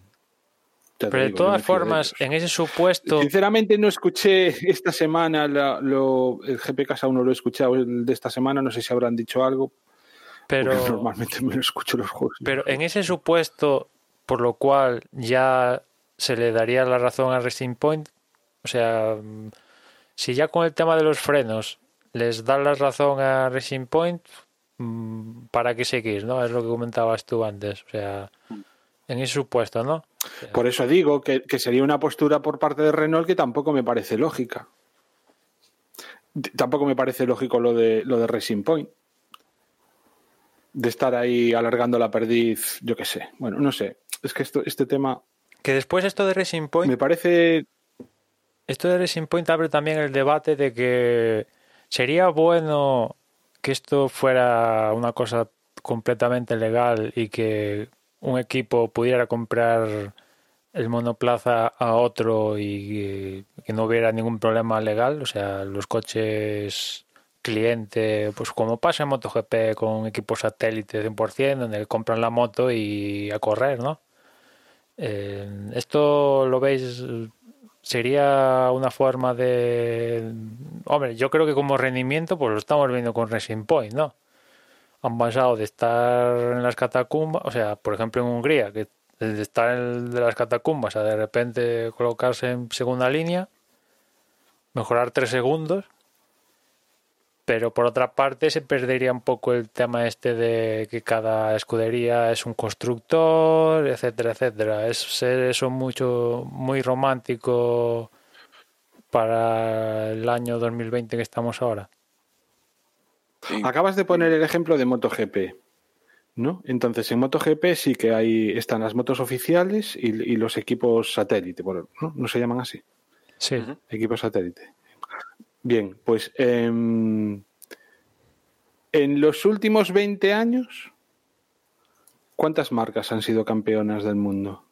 pero de todas formas, en ese supuesto. Sinceramente, no escuché esta semana lo, el GPK aún no lo he escuchado el de esta semana, no sé si habrán dicho algo. Pero normalmente me lo escucho los juegos. Pero en ese supuesto, por lo cual ya se le daría la razón a Racing Point, o sea, si ya con el tema de los frenos les da la razón a Racing Point, mm, ¿para qué seguir? ¿No? Es lo que comentabas tú antes. O sea, en ese supuesto, ¿no? Por eso digo que, sería una postura por parte de Renault que tampoco me parece lógica. Tampoco me parece lógico lo de lo de Racing Point. De estar ahí alargando la perdiz, yo qué sé. Bueno, no sé. Es que esto, este tema. Que después esto de Racing Point. Me parece. Esto de Racing Point abre también el debate de que sería bueno que esto fuera una cosa completamente legal y que un equipo pudiera comprar el monoplaza a otro y que no hubiera ningún problema legal, o sea, los coches cliente, pues como pasa en MotoGP con equipos satélite 100%, donde compran la moto y a correr, ¿no? Eh, esto lo veis, sería una forma de... Hombre, yo creo que como rendimiento, pues lo estamos viendo con Racing Point, ¿no? han pasado de estar en las catacumbas, o sea, por ejemplo en Hungría, que de estar en de las catacumbas a de repente colocarse en segunda línea, mejorar tres segundos, pero por otra parte se perdería un poco el tema este de que cada escudería es un constructor, etcétera, etcétera. Es ser eso mucho, muy romántico para el año 2020 que estamos ahora. Acabas de poner el ejemplo de MotoGP, ¿no? Entonces, en MotoGP sí que hay, están las motos oficiales y, los equipos satélite, ¿no? ¿no? se llaman así? Sí. Equipos satélite. Bien, pues em, en los últimos 20 años, ¿cuántas marcas han sido campeonas del mundo?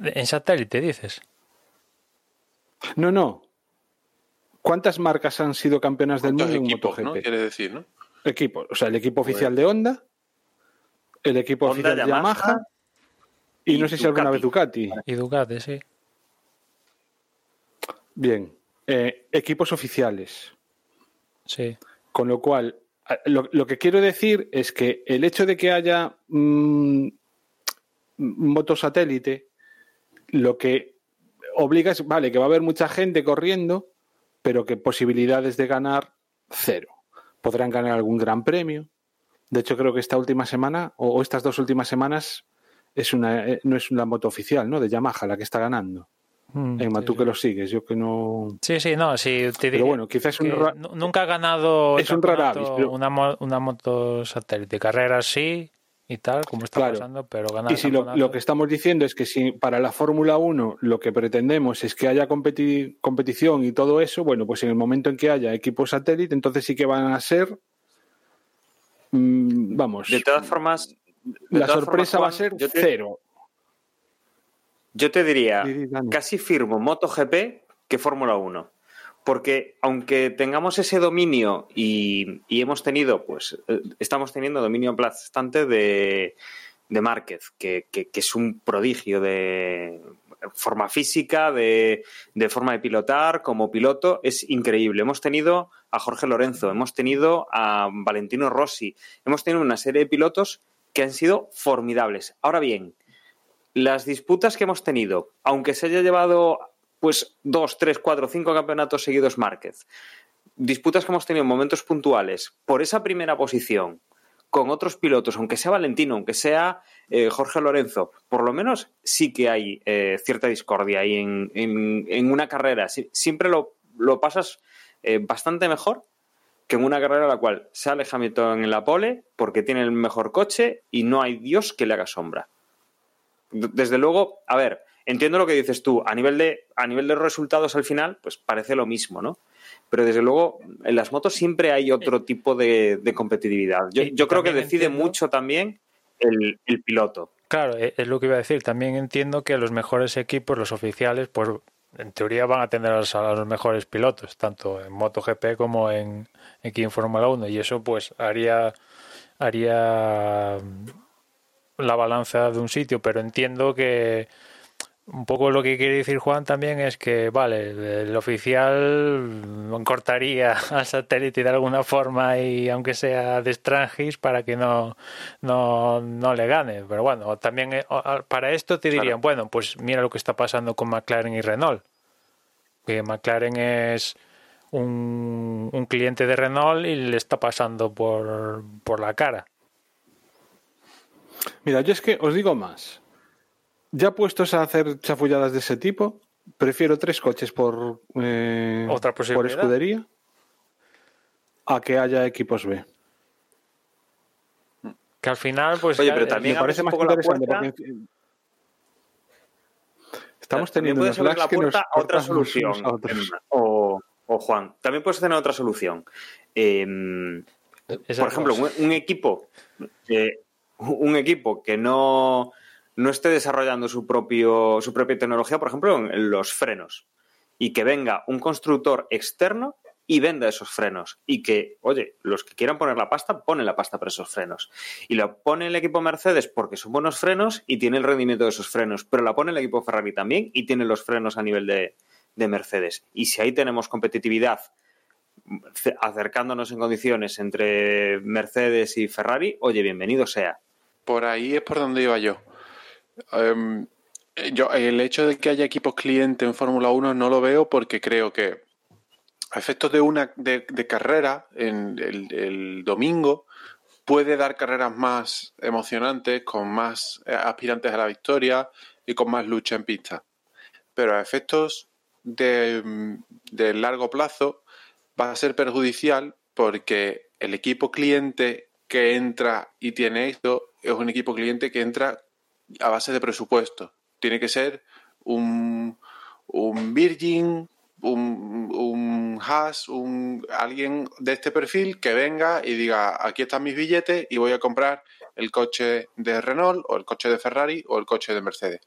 En satélite, dices. No, no, ¿Cuántas marcas han sido campeonas del mundo en MotoGP? ¿no? Quiere decir, ¿no? Equipos. O sea, el equipo oficial de Honda, el equipo oficial de Yamaha, y, no sé si alguna vez Ducati. Y Ducati, sí. Bien. Eh, equipos oficiales. Sí. Con lo cual, lo, que quiero decir es que el hecho de que haya mmm, motosatélite, lo que obliga es, vale, que va a haber mucha gente corriendo, pero que posibilidades de ganar, cero. Podrán ganar algún gran premio. De hecho, creo que esta última semana, o, estas dos últimas semanas, es una, eh, no es una moto oficial, ¿no? De Yamaha la que está ganando. Mm, en tú que lo sigues, yo que no. Sí, sí, no, sí. Te pero bueno, quizás un nunca ha ganado es un rara una, una moto satélite. Carreras sí, y tal, como está pasando, pero ganar. Y si lo, que estamos diciendo es que si para la Fórmula 1 lo que pretendemos es que haya competición y todo eso, bueno, pues en el momento en que haya equipos satélite, entonces sí que van a ser. Mm, vamos. De todas formas. la sorpresa va a ser cero. Yo te diría, casi firmo MotoGP que Fórmula 1 porque aunque tengamos ese dominio y, hemos tenido, pues, eh, estamos teniendo dominio aplastante de, de Márquez, que, es un prodigio de forma física, de, forma de pilotar, como piloto, es increíble. Hemos tenido a Jorge Lorenzo, hemos tenido a Valentino Rossi, hemos tenido una serie de pilotos que han sido formidables. Ahora bien, las disputas que hemos tenido, aunque se haya llevado pues dos, tres, cuatro, cinco campeonatos seguidos Márquez. Disputas que hemos tenido en momentos puntuales por esa primera posición con otros pilotos, aunque sea Valentino, aunque sea eh, Jorge Lorenzo, por lo menos sí que hay eh, cierta discordia ahí en, una carrera. siempre lo, pasas eh, bastante mejor que en una carrera en la cual sale Hamilton en la pole porque tiene el mejor coche y no hay Dios que le haga sombra. Desde luego, a ver, entiendo lo que dices tú. A nivel de, a nivel de resultados al final, pues parece lo mismo, ¿no? Pero desde luego, en las motos siempre hay otro tipo de, competitividad. Yo, creo que decide mucho también el, piloto. Claro, e, es lo que iba a decir. También entiendo que los mejores equipos, los oficiales, pues en teoría van a tener a los, mejores pilotos, tanto en MotoGP como en, aquí en Fórmula 1. Y eso pues haría, haría la balanza de un sitio, pero entiendo que un poco lo que quiere decir Juan también es que, vale, el oficial cortaría al satélite de alguna forma y aunque sea de Strangis para que no, no, no le gane. Pero bueno, también eh, para esto te dirían, bueno, pues mira lo que está pasando con McLaren y Renault. Que McLaren es un, un cliente de Renault y le está pasando por, por la cara. Mira, yo es que os digo más ya puestos a hacer chafulladas de ese tipo, prefiero tres coches por, eh, por escudería a que haya equipos B. Que al final, pues. Oye, pero también me parece más interesante porque estamos teniendo puedes la puerta a otra solución. O, Juan, también puedes tener otra solución. Em, por ejemplo, un, equipo, un equipo que no no esté desarrollando su, propio, su propia tecnología, por ejemplo, en los frenos, y que venga un constructor externo y venda esos frenos. Y que, oye, los que quieran poner la pasta, ponen la pasta para esos frenos. Y lo pone el equipo Mercedes porque son buenos frenos y tiene el rendimiento de esos frenos. Pero la pone el equipo Ferrari también y tiene los frenos a nivel de, de Mercedes. Y si ahí tenemos competitividad acercándonos en condiciones entre Mercedes y Ferrari, oye, bienvenido sea. Por ahí es por donde iba yo. Em, yo, el hecho de que haya equipos clientes en Fórmula 1 no lo veo porque creo que a efectos de una de, carrera en el, domingo puede dar carreras más emocionantes, con más eh, aspirantes a la victoria y con más lucha en pista. Pero a efectos de largo plazo va a ser perjudicial porque el equipo cliente que entra y tiene esto es un equipo cliente que entra a base de presupuesto. Tiene que ser un, un Virgin, un, un Haas, un, alguien de este perfil que venga y diga, aquí están mis billetes y voy a comprar el coche de Renault o el coche de Ferrari o el coche de Mercedes.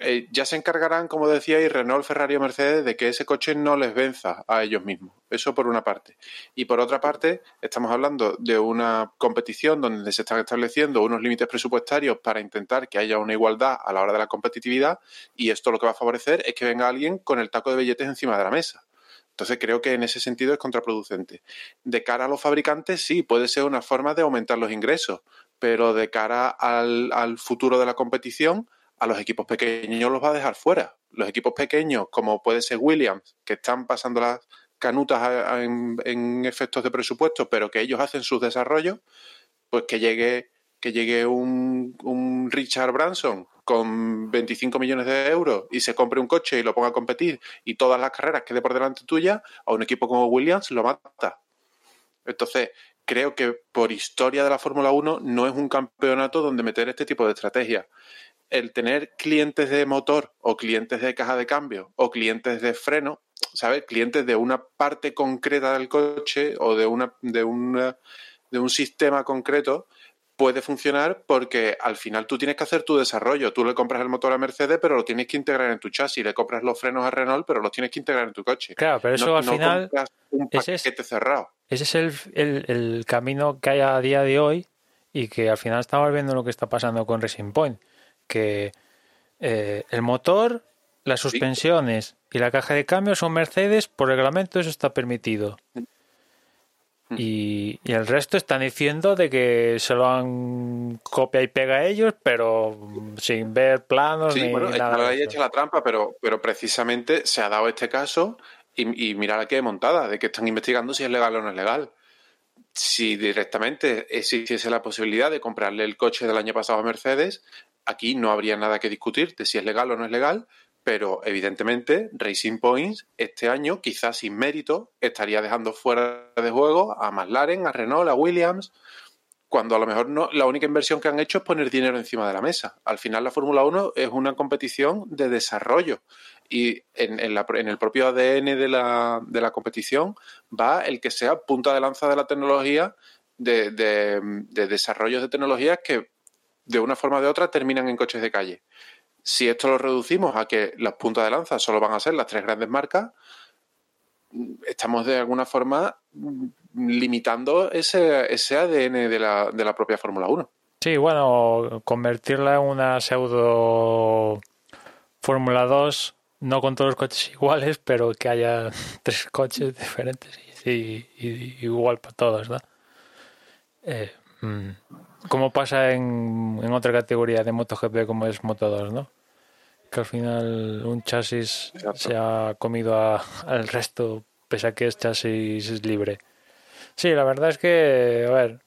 Eh, ya se encargarán, como decía, y Renault, Ferrari o Mercedes de que ese coche no les venza a ellos mismos. Eso por una parte. Y por otra parte, estamos hablando de una competición donde se están estableciendo unos límites presupuestarios para intentar que haya una igualdad a la hora de la competitividad y esto lo que va a favorecer es que venga alguien con el taco de billetes encima de la mesa. Entonces creo que en ese sentido es contraproducente. De cara a los fabricantes, sí, puede ser una forma de aumentar los ingresos, pero de cara al, al futuro de la competición, a los equipos pequeños los va a dejar fuera. Los equipos pequeños, como puede ser Williams, que están pasando las canutas en, efectos de presupuesto, pero que ellos hacen sus desarrollos, pues que llegue, que llegue un, un Richard Branson con 25 millones de euros y se compre un coche y lo ponga a competir y todas las carreras quede por delante tuya, a un equipo como Williams lo mata. Entonces, creo que por historia de la Fórmula 1 no es un campeonato donde meter este tipo de estrategias. El tener clientes de motor o clientes de caja de cambio o clientes de freno, ¿sabes? Clientes de una parte concreta del coche o de, una, de, una, de un sistema concreto, puede funcionar porque al final tú tienes que hacer tu desarrollo. Tú le compras el motor a Mercedes, pero lo tienes que integrar en tu chasis. Le compras los frenos a Renault, pero los tienes que integrar en tu coche. Claro, pero eso No- al no final. un ese es- paquete cerrado. Ese es el, el- el camino que hay a día de hoy y que al final estamos viendo lo que está pasando con Racing Point. Que eh, el motor, las suspensiones y la caja de cambio son Mercedes, por reglamento eso está permitido. Y, y el resto están diciendo de que se lo han copia y pega a ellos, pero sin ver planos Sí, ni bueno, nada. de ahí eso. hecha la trampa, pero, pero precisamente se ha dado este caso y, y mira la que montada, de que están investigando si es legal o no es legal. Si directamente existiese la posibilidad de comprarle el coche del año pasado a Mercedes, aquí no habría nada que discutir de si es legal o no es legal, pero evidentemente Racing Points este año, quizás sin mérito, estaría dejando fuera de juego a McLaren, a Renault, a Williams, cuando a lo mejor no, la única inversión que han hecho es poner dinero encima de la mesa. Al final la Fórmula 1 es una competición de desarrollo y en, el propio ADN de la, competición va el que sea punta de lanza de la tecnología, de, de desarrollos de tecnologías que de una forma o de otra terminan en coches de calle. Si esto lo reducimos a que las puntas de lanza solo van a ser las tres grandes marcas, estamos de alguna forma mm, limitando ese, ese ADN de la, de la propia Fórmula 1. Sí, bueno, convertirla en una pseudo Fórmula 2, no con todos los coches iguales, pero que haya tres coches diferentes y, igual para todos, ¿no? Eh, mm, como pasa en, en otra categoría de MotoGP como es Moto2, ¿no? Que al final un chasis Exacto. se ha comido a- al resto, pese a que es chasis libre. Sí, la verdad es que, a ver,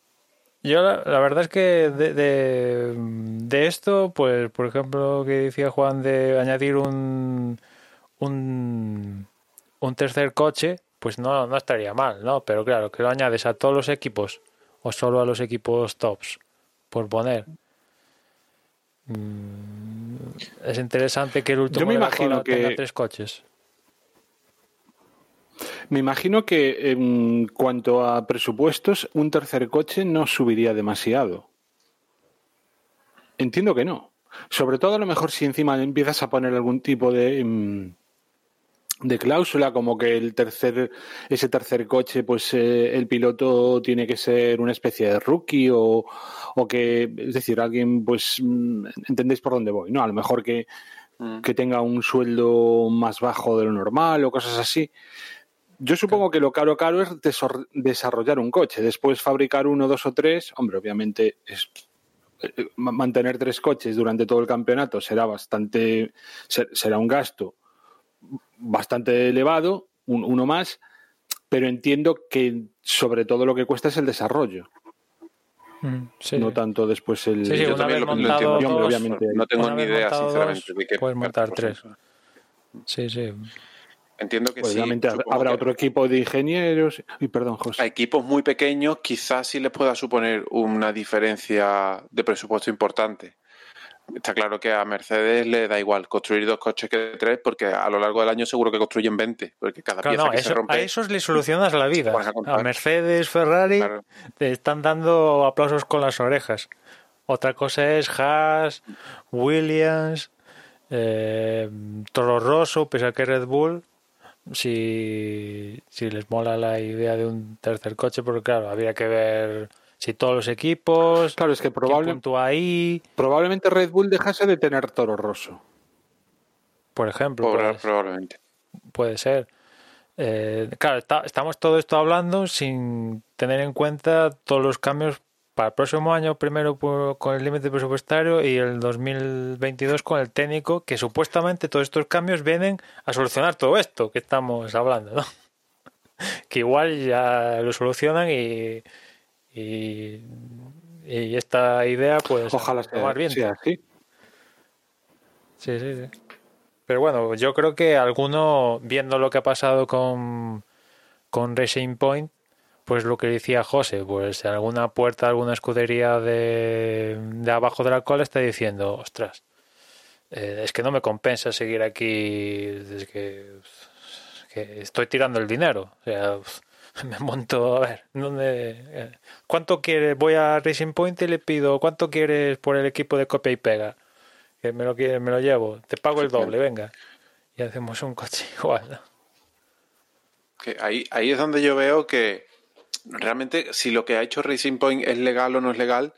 yo la, la verdad es que de, de, de esto, pues por ejemplo, que decía Juan de añadir un, un, un tercer coche, pues no, no estaría mal, ¿no? Pero claro, que lo añades a todos los equipos o solo a los equipos tops, por poner. Mm, Es interesante que el último Yo me imagino que- tenga tres coches. Me imagino que en cuanto a presupuestos, un tercer coche no subiría demasiado. Entiendo que no. Sobre todo a lo mejor si encima empiezas a poner algún tipo de, mm, de cláusula, como que el tercer, ese tercer coche, pues eh, el piloto tiene que ser una especie de rookie o, o que, es decir, alguien, pues, mm, entendéis por dónde voy, ¿no? A lo mejor que, que tenga un sueldo más bajo de lo normal o cosas así. Yo supongo que lo caro caro es desarrollar un coche, después fabricar uno, dos o tres, hombre, obviamente es eh, ma- mantener tres coches durante todo el campeonato será bastante ser- será un gasto bastante elevado, un- uno más, pero entiendo que sobre todo lo que cuesta es el desarrollo, Mm, sí. no tanto después el Sí, sí, Yo también lo, lo entiendo. Dos, obviamente, no tengo ni idea, sinceramente, dos, de qué puedes montar tres. Sí, sí. Entiendo que pues sí. obviamente habrá que otro equipo de ingenieros y perdón, José. A equipos muy pequeños quizás sí les pueda suponer una diferencia de presupuesto importante. Está claro que a Mercedes le da igual construir dos coches que tres, porque a lo largo del año seguro que construyen 20, porque cada Claro, pieza no, que eso- se rompe. a esos le solucionas la vida. A Mercedes, Ferrari, Claro. te están dando aplausos con las orejas. Otra cosa es Haas, Williams, eh, Toro Rosso, pese a que Red Bull, si, si les mola la idea de un tercer coche, porque claro, habría que ver si todos los equipos, Claro, es que probable- ahí, probablemente Red Bull dejase de tener Toro Rosso. por ejemplo. Pobre- pues. probablemente. Puede ser. Eh, claro, está- estamos todo esto hablando sin tener en cuenta todos los cambios para el próximo año, primero por- con el límite presupuestario y el 2022 con el técnico, que supuestamente todos estos cambios vienen a solucionar todo esto que estamos hablando, ¿no? Que igual ya lo solucionan y, y, y esta idea, pues, Ojalá sea, así. Sí, sí, sí. Pero bueno, yo creo que alguno, viendo lo que ha pasado con, con Racing Point, pues lo que decía José, pues alguna puerta, alguna escudería de, de abajo de la cola está diciendo, ostras, eh, es que no me compensa seguir aquí, es que, que estoy tirando el dinero. O sea, me monto, a ver, ¿dónde, eh, ¿cuánto quieres? Voy a Racing Point y le pido, ¿cuánto quieres por el equipo de copia y pega? Que me lo, me lo llevo, te pago el doble, venga. Y hacemos un coche igual. Que ahí, ahí es donde yo veo que realmente si lo que ha hecho Racing Point es legal o no es legal,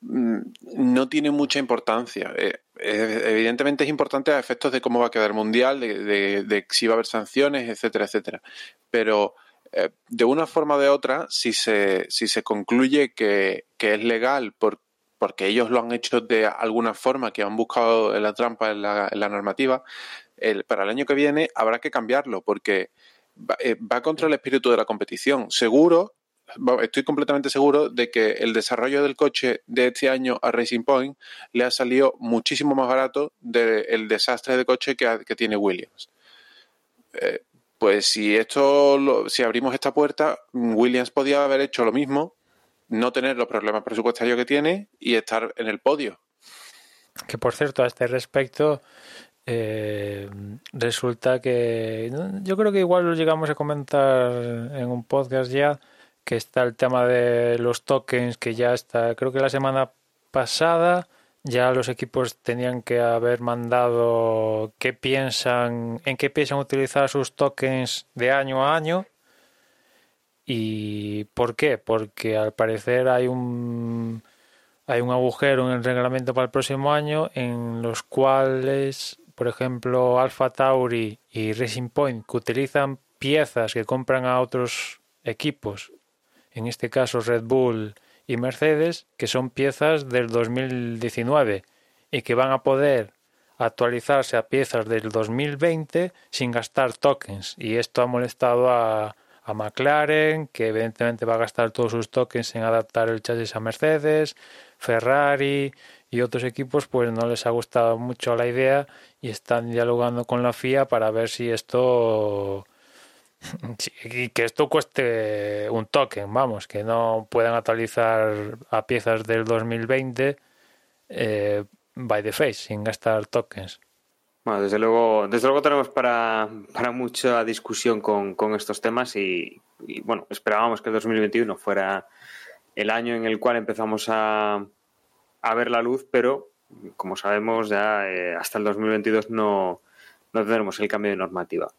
mm, no tiene mucha importancia. Eh, evidentemente es importante a efectos de cómo va a quedar el mundial, de, de si va a haber sanciones, etcétera, etcétera. Pero eh, de una forma o de otra, si se, si se concluye que, es legal porque ellos lo han hecho de alguna forma, que han buscado la trampa en la, normativa, para el año que viene habrá que cambiarlo porque eh, va, contra el espíritu de la competición. Seguro, estoy completamente seguro de que el desarrollo del coche de este año a Racing Point le ha salido muchísimo más barato del desastre de coche que, tiene Williams. Eh, pues si esto, si abrimos esta puerta, Williams podía haber hecho lo mismo, no tener los problemas presupuestarios que tiene y estar en el podio. Que por cierto, a este respecto, eh, resulta que yo creo que igual lo llegamos a comentar en un podcast ya, que está el tema de los tokens, que ya está, creo que la semana pasada ya los equipos tenían que haber mandado qué piensan, en qué piensan utilizar sus tokens de año a año. ¿Y por qué? Porque al parecer hay un hay un agujero en el reglamento para el próximo año en los cuales, por ejemplo, Alpha Tauri y Racing Point que utilizan piezas que compran a otros equipos, en este caso Red Bull y Mercedes, que son piezas del 2019 y que van a poder actualizarse a piezas del 2020 sin gastar tokens. Y esto ha molestado a, a McLaren, que evidentemente va a gastar todos sus tokens en adaptar el chasis a Mercedes, Ferrari y otros equipos, pues no les ha gustado mucho la idea y están dialogando con la FIA para ver si esto y que esto cueste un token, vamos, que no puedan actualizar a piezas del 2020 eh, by the face, sin gastar tokens. Bueno, desde luego, desde luego tenemos para, para mucha discusión con, con estos temas y, bueno, esperábamos que el 2021 fuera el año en el cual empezamos a, a ver la luz, pero como sabemos ya eh, hasta el 2022 no, no tendremos el cambio de normativa.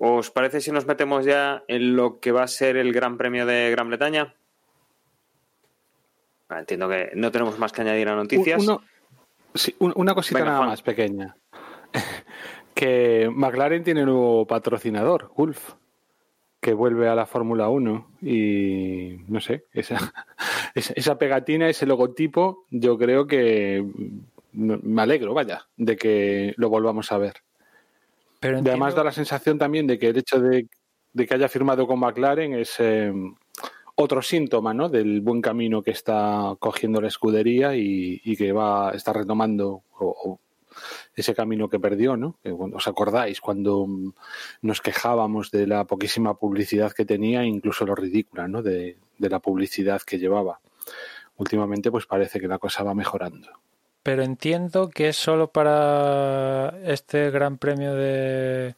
¿Os parece si nos metemos ya en lo que va a ser el Gran Premio de Gran Bretaña? entiendo que no tenemos más que añadir a noticias. una cosita nada más pequeña. que McLaren tiene un nuevo patrocinador, Gulf, que vuelve a la Fórmula 1 y no sé, esa, esa pegatina, ese logotipo, yo creo que me alegro, vaya, de que lo volvamos a ver. Pero además da la sensación también de que el hecho de, que haya firmado con McLaren es eh, otro síntoma ¿no? del buen camino que está cogiendo la escudería y, que va está retomando ese camino que perdió, ¿no? ¿Os acordáis cuando nos quejábamos de la poquísima publicidad que tenía, incluso lo ridícula, ¿no? De, de la publicidad que llevaba. Últimamente, pues parece que la cosa va mejorando pero entiendo que es solo para este Gran Premio de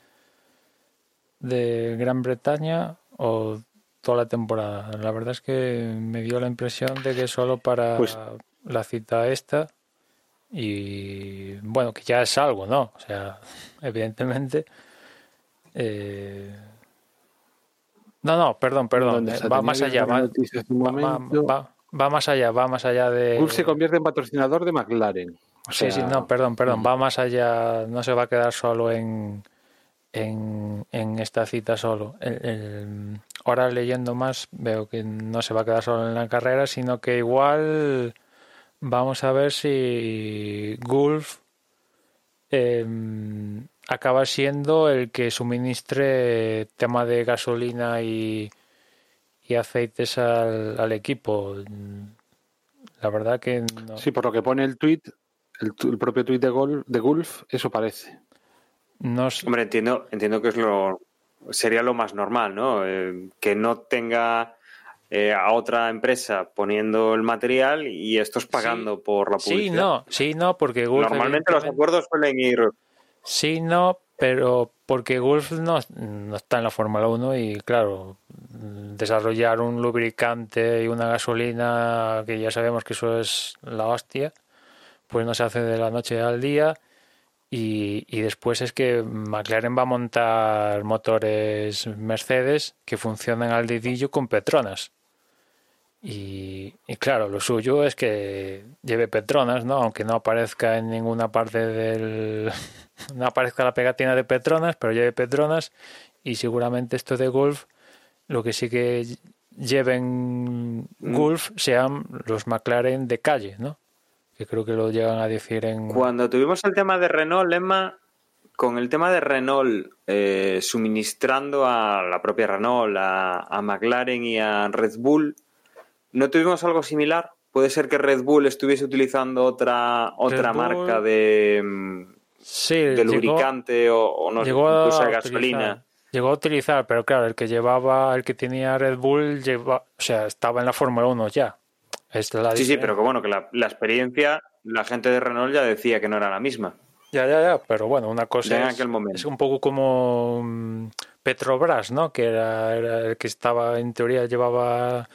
de Gran Bretaña o toda la temporada. La verdad es que me dio la impresión de que es solo para pues la cita esta y bueno, que ya es algo, ¿no? O sea, evidentemente. Eh, no, no, perdón, perdón. Va más allá. Va, va, va más allá, va más allá de. Bull se convierte en patrocinador de McLaren. Sí, sí, no, perdón, perdón, mm. va más allá, no se va a quedar solo en, en, en esta cita solo. ahora leyendo más veo que no se va a quedar solo en la carrera, sino que igual vamos a ver si Gulf em, acaba siendo el que suministre tema de gasolina y y aceites al, equipo. La verdad que no. Sí, por lo que pone el tweet, el, propio tweet de, Golf, de Gulf, eso parece. No Hombre, entiendo, entiendo que es lo sería lo más normal, ¿no? Eh, que no tenga eh, a otra empresa poniendo el material y estos pagando por la publicidad. Sí, no, sí, no, porque Gulf Normalmente los acuerdos suelen ir... Sí, no, pero porque Gulf no, no está en la Fórmula 1 y claro, desarrollar un lubricante y una gasolina, que ya sabemos que eso es la hostia, pues no se hace de la noche al día. Y, y, después es que McLaren va a montar motores Mercedes que funcionan al dedillo con Petronas. Y, y, claro, lo suyo es que lleve Petronas, ¿no? Aunque no aparezca en ninguna parte del... no aparezca la pegatina de Petronas, pero lleve Petronas y seguramente esto de Golf, lo que sí que lleven Mm. Golf sean los McLaren de calle, ¿no? Que creo que lo llegan a decir en... Cuando tuvimos el tema de Renault, Emma, con el tema de Renault eh, suministrando a la propia Renault, a, a McLaren y a Red Bull, ¿No tuvimos algo similar? Puede ser que Red Bull estuviese utilizando otra otra Red Bull- marca de, mm, Sí, de llegó- lubricante o, o no llegó a incluso utilizar- gasolina. Llegó a utilizar, pero claro, el que llevaba, el que tenía Red Bull, lleva, o sea, estaba en la Fórmula 1 ya. Esta es la Sí, sí, pero que bueno, que la, la experiencia, la gente de Renault ya decía que no era la misma. Ya, ya, ya, pero bueno, una cosa Ya en es, aquel momento. es un poco como mm, Petrobras, ¿no? Que era, era el que estaba, en teoría, llevaba,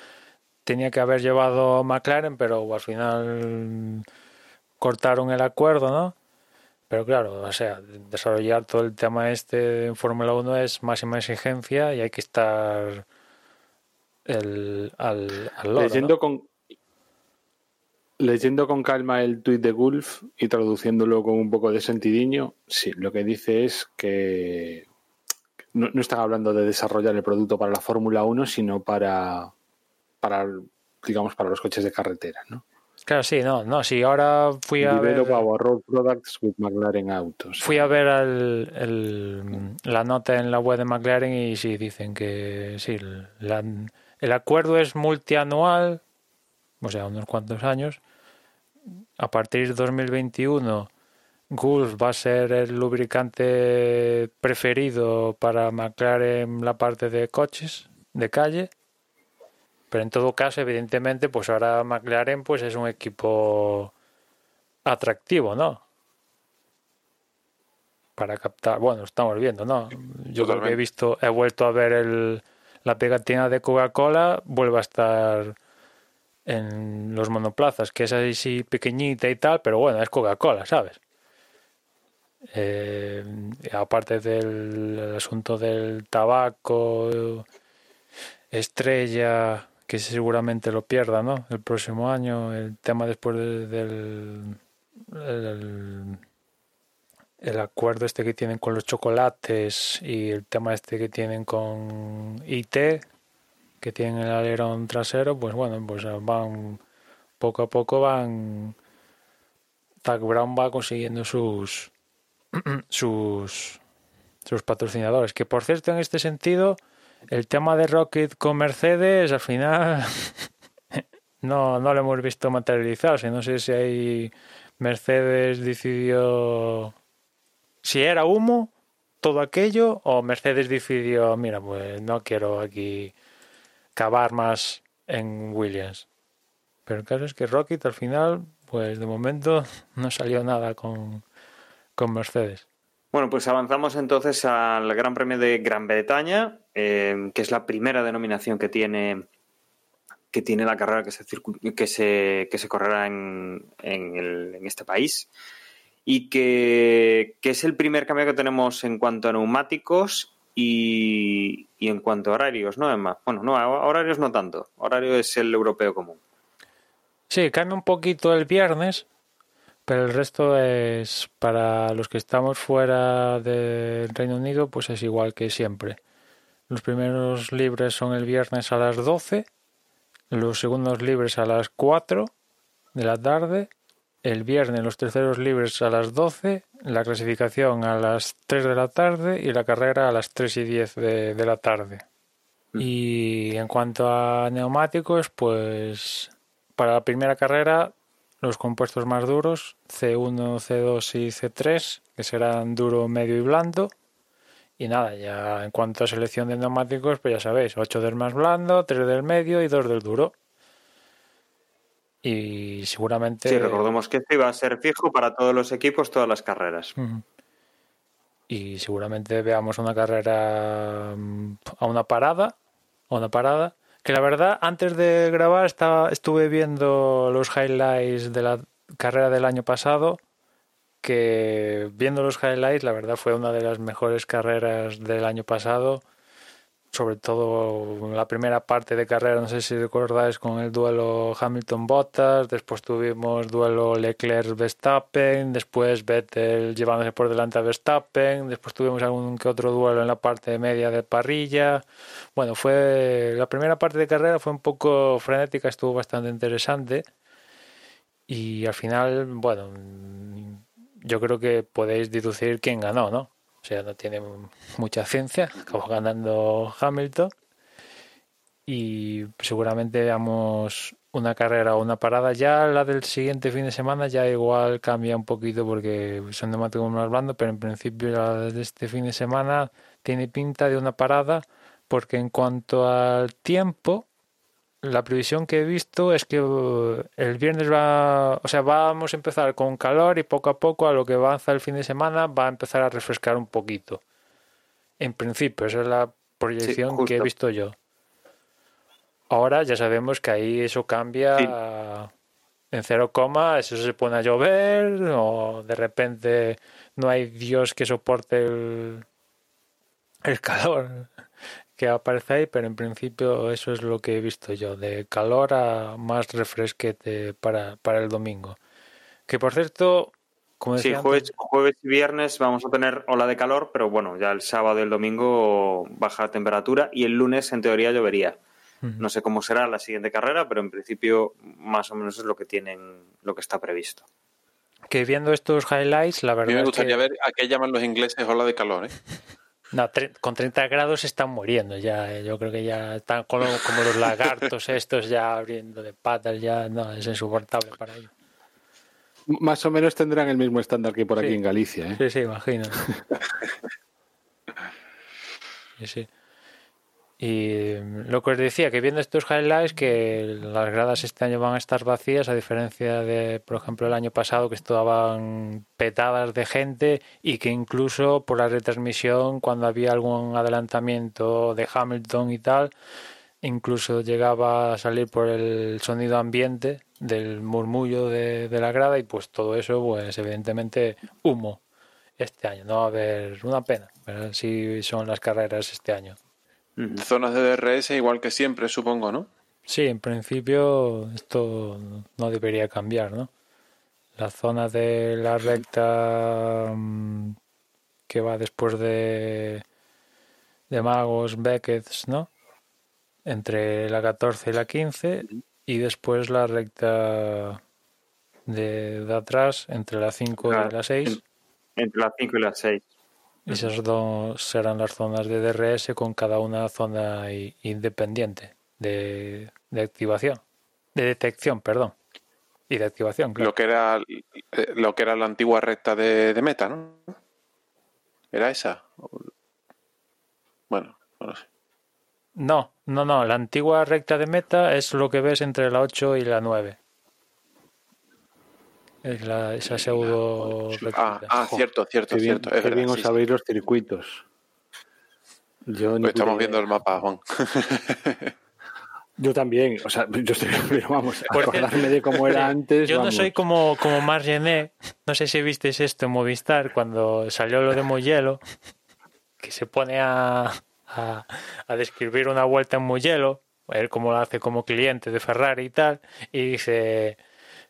tenía que haber llevado McLaren, pero al final mm, cortaron el acuerdo, ¿no? Pero claro, o sea, desarrollar todo el tema este en Fórmula 1 es máxima exigencia y hay que estar el, al, al loro, ¿no? Leyendo con leyendo con calma el tuit de Gulf y traduciéndolo con un poco de sentidiño, sí, lo que dice es que no, no están hablando de desarrollar el producto para la Fórmula 1, sino para, para, digamos, para los coches de carretera, ¿no? Claro, sí, no, no, sí, ahora fui a ver... Develop our road products with McLaren Autos. Fui a ver el- la nota en la web de McLaren y sí dicen que sí, la- el acuerdo es multianual, o sea, unos cuantos años. A partir de 2021, Gulf va a ser el lubricante preferido para McLaren la parte de coches de calle. Pero en todo caso, evidentemente, pues ahora McLaren pues es un equipo atractivo, ¿no? para captar. Bueno, estamos viendo, ¿no? Yo creo que he visto, he vuelto a ver el, la pegatina de Coca-Cola, vuelve a estar en los monoplazas, que es así pequeñita y tal, pero bueno, es Coca-Cola, ¿sabes? Eh, aparte del asunto del tabaco, estrella, que seguramente lo pierda, ¿no? El próximo año, el tema después de- del el, acuerdo este que tienen con los chocolates y el tema este que tienen con IT, que tienen el alerón trasero, pues bueno, pues van poco a poco van Zach Brown va consiguiendo sus sus sus patrocinadores, que por cierto en este sentido el tema de Rocket con Mercedes al final no, no lo hemos visto materializarse. No sé si hay Mercedes decidió si era humo todo aquello o Mercedes decidió, mira, pues no quiero aquí cavar más en Williams. Pero el caso es que Rocket al final, pues de momento no salió nada con, con Mercedes. Bueno, pues avanzamos entonces al Gran Premio de Gran Bretaña, eh, que es la primera denominación que tiene que tiene la carrera que se, que se, que se correrá en, en, este país y que, que es el primer cambio que tenemos en cuanto a neumáticos y, y en cuanto a horarios, ¿no, Emma? Bueno, no, horarios no tanto. Horario es el europeo común. Sí, cambia un poquito el viernes, pero el resto es para los que estamos fuera del Reino Unido, pues es igual que siempre. Los primeros libres son el viernes a las 12, los segundos libres a las 4 de la tarde, el viernes los terceros libres a las 12, la clasificación a las 3 de la tarde y la carrera a las 3 y 10 de, de la tarde. Y en cuanto a neumáticos, pues para la primera carrera los compuestos más duros, C1, C2 y C3, que serán duro, medio y blando. Y nada, ya en cuanto a selección de neumáticos, pues ya sabéis, 8 del más blando, 3 del medio y 2 del duro. Y seguramente... Sí, recordemos que esto iba a ser fijo para todos los equipos, todas las carreras. Y seguramente veamos una carrera mm, a una parada, a una parada. Que la verdad, antes de grabar estaba, estuve viendo los highlights de la carrera del año pasado. Que viendo los highlights, la verdad fue una de las mejores carreras del año pasado. Sobre todo la primera parte de carrera, no sé si recordáis con el duelo Hamilton-Bottas, después tuvimos duelo Leclerc-Verstappen, después Vettel llevándose por delante a Verstappen, después tuvimos algún que otro duelo en la parte media de parrilla. Bueno, fue la primera parte de carrera fue un poco frenética, estuvo bastante interesante y al final, bueno, yo creo que podéis deducir quién ganó, ¿no? O sea, no tiene mucha ciencia, acabó ganando Hamilton y seguramente veamos una carrera o una parada. Ya la del siguiente fin de semana ya igual cambia un poquito porque son neumáticos más blandos, pero en principio la de este fin de semana tiene pinta de una parada porque en cuanto al tiempo, la previsión que he visto es que uh, el viernes va, o sea, vamos a empezar con calor y poco a poco a lo que avanza el fin de semana va a empezar a refrescar un poquito. En principio, esa es la proyección que he visto yo. Ahora ya sabemos que ahí eso cambia Sí. en cero coma, eso se pone a llover o de repente no hay Dios que soporte el, el calor que aparece ahí, pero en principio eso es lo que he visto yo, de calor a más refresquete para, para el domingo. Que por cierto, como Sí, decía jueves, antes, jueves y viernes vamos a tener ola de calor, pero bueno, ya el sábado y el domingo baja la temperatura y el lunes en teoría llovería. No sé cómo será la siguiente carrera, pero en principio más o menos es lo que tienen, lo que está previsto. que viendo estos highlights, la A mí verdad me es gustaría que ver a qué llaman los ingleses ola de calor, ¿eh? no, con 30 grados están muriendo ya. eh. Yo creo que ya están como, como los lagartos estos ya abriendo de patas, ya no, es insoportable para ellos. Más o menos tendrán el mismo estándar que por aquí en Galicia. ¿eh? Sí, sí, imagino. Sí, sí. Y lo que os decía, que viendo estos highlights, que las gradas este año van a estar vacías, a diferencia de, por ejemplo, el año pasado, que estaban petadas de gente y que incluso por la retransmisión, cuando había algún adelantamiento de Hamilton y tal, incluso llegaba a salir por el sonido ambiente del murmullo de, de la grada y pues todo eso, pues evidentemente humo este año. No va a haber una pena, pero sí son las carreras este año. Zonas de DRS igual que siempre, supongo, ¿no? Sí, en principio esto no debería cambiar, ¿no? La zona de la recta mm, que va después de, de Magos, Beckett, ¿no? Entre la 14 y la 15 y después la recta de, de atrás entre la 5 y la 6. Entre las 5 y las 6. Esas dos serán las zonas de DRS con cada una zona independiente de, de activación, de detección, perdón, y de activación, claro. Lo que era eh, lo que era la antigua recta de, de meta, ¿no? ¿Era esa? Bueno, no lo sé. No, no, no, la antigua recta de meta es lo que ves entre la 8 y la 9. Es la, esa pseudo Ah, ah, cierto, cierto, Qué bien, cierto. Es qué verdad, bien sí, os sí. sabéis los circuitos. Yo, Pues estamos viendo el mapa, Juan. Yo también, o sea, yo estoy, pero vamos, acordarme de cómo era antes. Yo no soy como, como Margené, no sé si visteis esto en Movistar cuando salió lo de Mugello, que se pone a, a, a describir una vuelta en Mugello, él como lo hace como cliente de Ferrari y tal, y dice,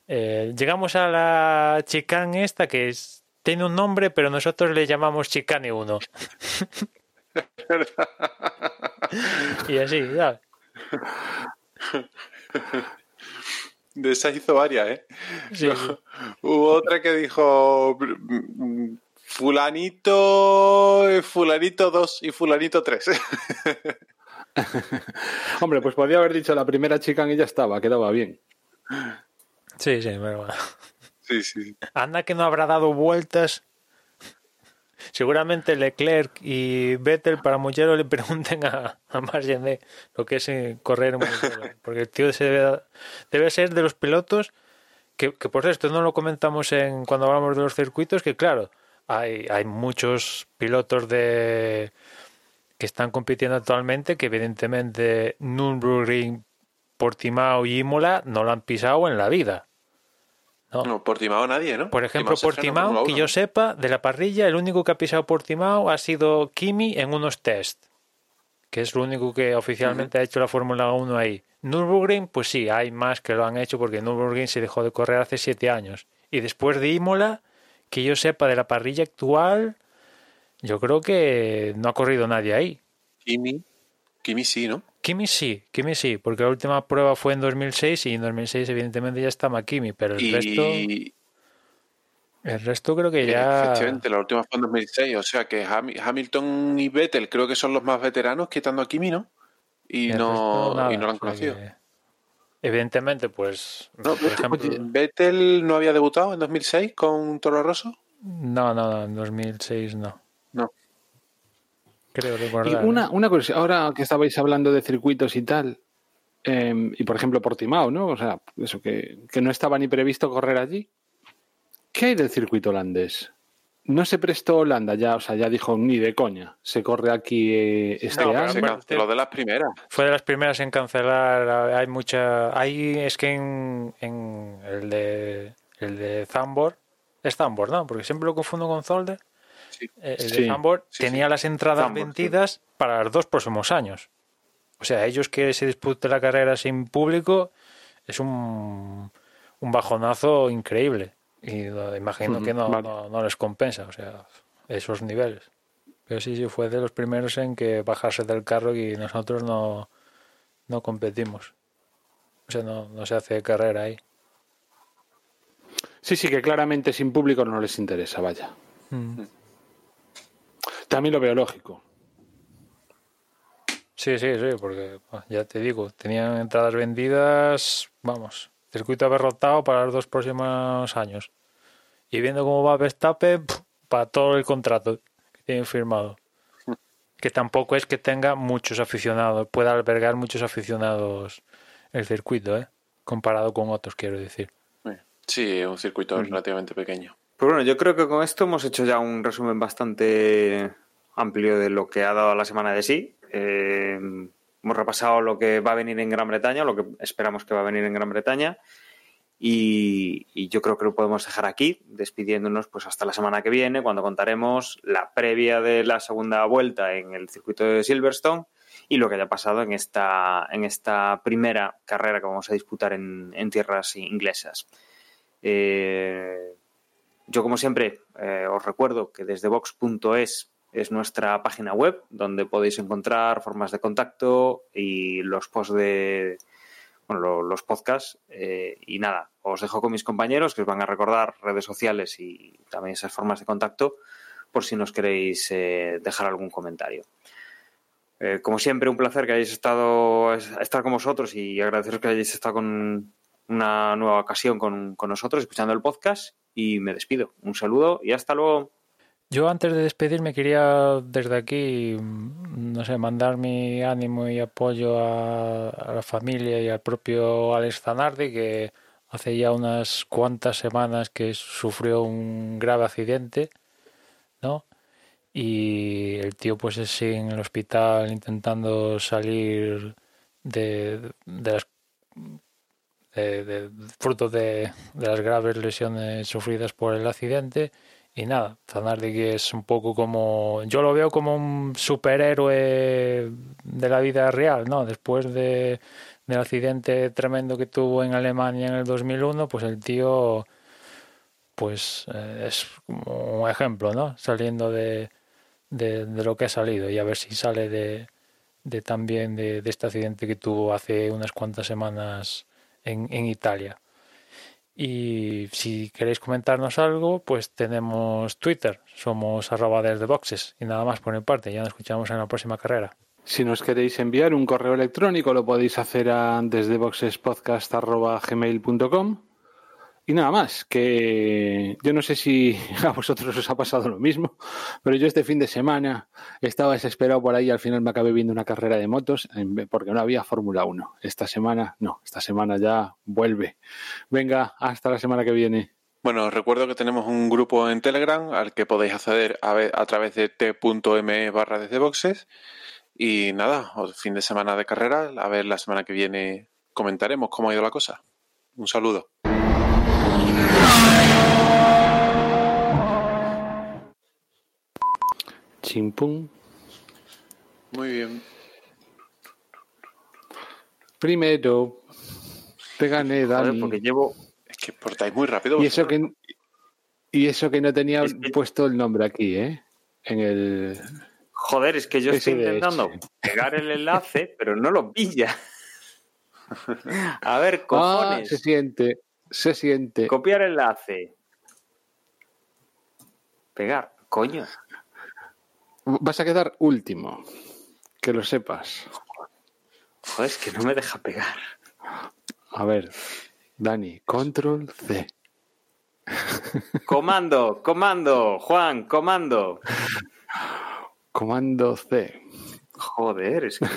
eh, llegamos a la chicane esta que es- tiene un nombre, pero nosotros le llamamos chicane 1. y así, ¿sabes? De esa hizo varias, ¿eh? Sí, sí. Hubo otra que dijo fulanito, fulanito 2 y fulanito 3. Hombre, pues podía haber dicho la primera chica y ya estaba, quedaba bien. Sí, sí, pero bueno. sí, sí. Anda que no habrá dado vueltas seguramente Leclerc y Vettel para Mugello le pregunten a, a Margené lo que es eh, correr en Mugello. Porque el tío se debe, debe ser de los pilotos que, que, por esto no lo comentamos en cuando hablamos de los circuitos, que claro, hay, hay muchos pilotos de que están compitiendo actualmente que evidentemente Nürburgring, Portimao y Imola no lo han pisado en la vida. No, no Portimao nadie, ¿no? Por ejemplo, Portimao, que yo sepa, de la parrilla, el único que ha pisado Portimao ha sido Kimi en unos test, que es lo único que oficialmente uh -huh. ha hecho la Fórmula 1 ahí. Nürburgring, pues sí, hay más que lo han hecho porque Nürburgring se dejó de correr hace siete años. Y después de Imola, que yo sepa de la parrilla actual, yo creo que no ha corrido nadie ahí. Kimi, Kimi sí, ¿no? Kimi sí, Kimi sí, porque la última prueba fue en 2006 y en 2006 evidentemente ya estaba Kimi, pero el y... resto... El resto creo que ya... Efectivamente, la última fue en 2006, o sea que Hamilton y Vettel creo que son los más veteranos quitando a Kimi, ¿no? Y, no, nada, y no lo han conocido. Que... Evidentemente, pues... No, por ejemplo... ¿Vettel no había debutado en 2006 con Toro Rosso? No, no, no, en 2006 no. Creo recordar. Y una, una cosa, ahora que estabais hablando de circuitos y tal, eh, y por ejemplo Portimao, ¿no? O sea, eso que, que no estaba ni previsto correr allí. ¿Qué hay del circuito holandés? No se prestó Holanda ya, o sea, ya dijo ni de coña. Se corre aquí eh, este no, año. Se canceló de las primeras. Fue de las primeras en cancelar. Hay mucha. Hay es que en, en el de el de Zambor es Zambor, ¿no? Porque siempre lo confundo con Zolder. Sí. El de Sí. Zambor Sí, tenía las entradas vendidas para los dos próximos años. O sea, ellos que se dispute la carrera sin público es un, un bajonazo increíble. Y no- imagino que no, vale. no, no les compensa, o sea, esos niveles. Pero sí, sí, fue de los primeros en que bajarse del carro y nosotros no, no competimos. O sea, no, no se hace carrera ahí. Sí, sí, que claramente sin público no les interesa, vaya. También lo veo lógico. Sí, sí, sí, porque ya te digo, tenían entradas vendidas, vamos, circuito abarrotado para los dos próximos años. Y viendo cómo va Verstappen, para todo el contrato que tienen firmado. Que tampoco es que tenga muchos aficionados, pueda albergar muchos aficionados el circuito, ¿eh? Comparado con otros, quiero decir. Sí, es un circuito relativamente pequeño. Pues bueno, yo creo que con esto hemos hecho ya un resumen bastante amplio de lo que ha dado la semana de sí. Eh, hemos repasado lo que va a venir en Gran Bretaña, lo que esperamos que va a venir en Gran Bretaña. Y, yo creo que lo podemos dejar aquí, despidiéndonos pues hasta la semana que viene, cuando contaremos la previa de la segunda vuelta en el circuito de Silverstone y lo que haya pasado en esta, en esta primera carrera que vamos a disputar en, en tierras inglesas. Eh, yo, como siempre, eh, os recuerdo que desde Vox.es es nuestra página web donde podéis encontrar formas de contacto y los posts de bueno, lo- los podcasts. eh, y nada, os dejo con mis compañeros que os van a recordar redes sociales y también esas formas de contacto por si nos queréis eh, dejar algún comentario. Como siempre, un placer que hayáis estado estar con vosotros y agradeceros que hayáis estado con una nueva ocasión con, con nosotros, escuchando el podcast. Y me despido. Un saludo y hasta luego. Yo antes de despedirme quería desde aquí, mm, no sé, mandar mi ánimo y apoyo a, la familia y al propio Alex Zanardi, que hace ya unas cuantas semanas que sufrió un grave accidente, ¿no? Y el tío pues sigue en el hospital intentando salir de, de las de, de- fruto de, las graves lesiones sufridas por el accidente. Y nada, que es un poco como. Yo lo veo como un superhéroe de la vida real, ¿no? Después de, del accidente tremendo que tuvo en Alemania en el 2001, pues el tío. Pues eh, es como un ejemplo, ¿no? Saliendo de, de, lo que ha salido y a ver si sale de, de también de este accidente que tuvo hace unas cuantas semanas en, Italia. Y si queréis comentarnos algo, pues tenemos Twitter, somos arroba desde boxes. Y nada más por mi parte, ya nos escuchamos en la próxima carrera. Si nos queréis enviar un correo electrónico, lo podéis hacer a desde boxespodcast.gmail.com Y nada más, que yo no sé si a vosotros os ha pasado lo mismo, pero yo este fin de semana estaba desesperado por ahí y al final me acabé viendo una carrera de motos porque no había Fórmula 1. Esta semana, no, esta semana ya vuelve. Venga, hasta la semana que viene. Bueno, os recuerdo que tenemos un grupo en Telegram al que podéis acceder a, a través de t.me barra desde boxes. Y nada, fin de semana de carrera, a ver la semana que viene comentaremos cómo ha ido la cosa. Un saludo. Chimpum. Muy bien. Primero, te gané, Dani. porque llevo... Es que portáis muy rápido. Y eso que, y eso que no tenía puesto el nombre aquí, ¿eh? En el... Joder, es que yo estoy intentando pegar el enlace, pero no lo pilla. A ver, ah, cojones. se siente, se siente. Copiar enlace. Pegar, coño. Vas a quedar último. Que lo sepas. Joder, es que no me deja pegar. A ver, Dani, control C. Comando, comando, Juan, comando. Comando C. Joder, es que.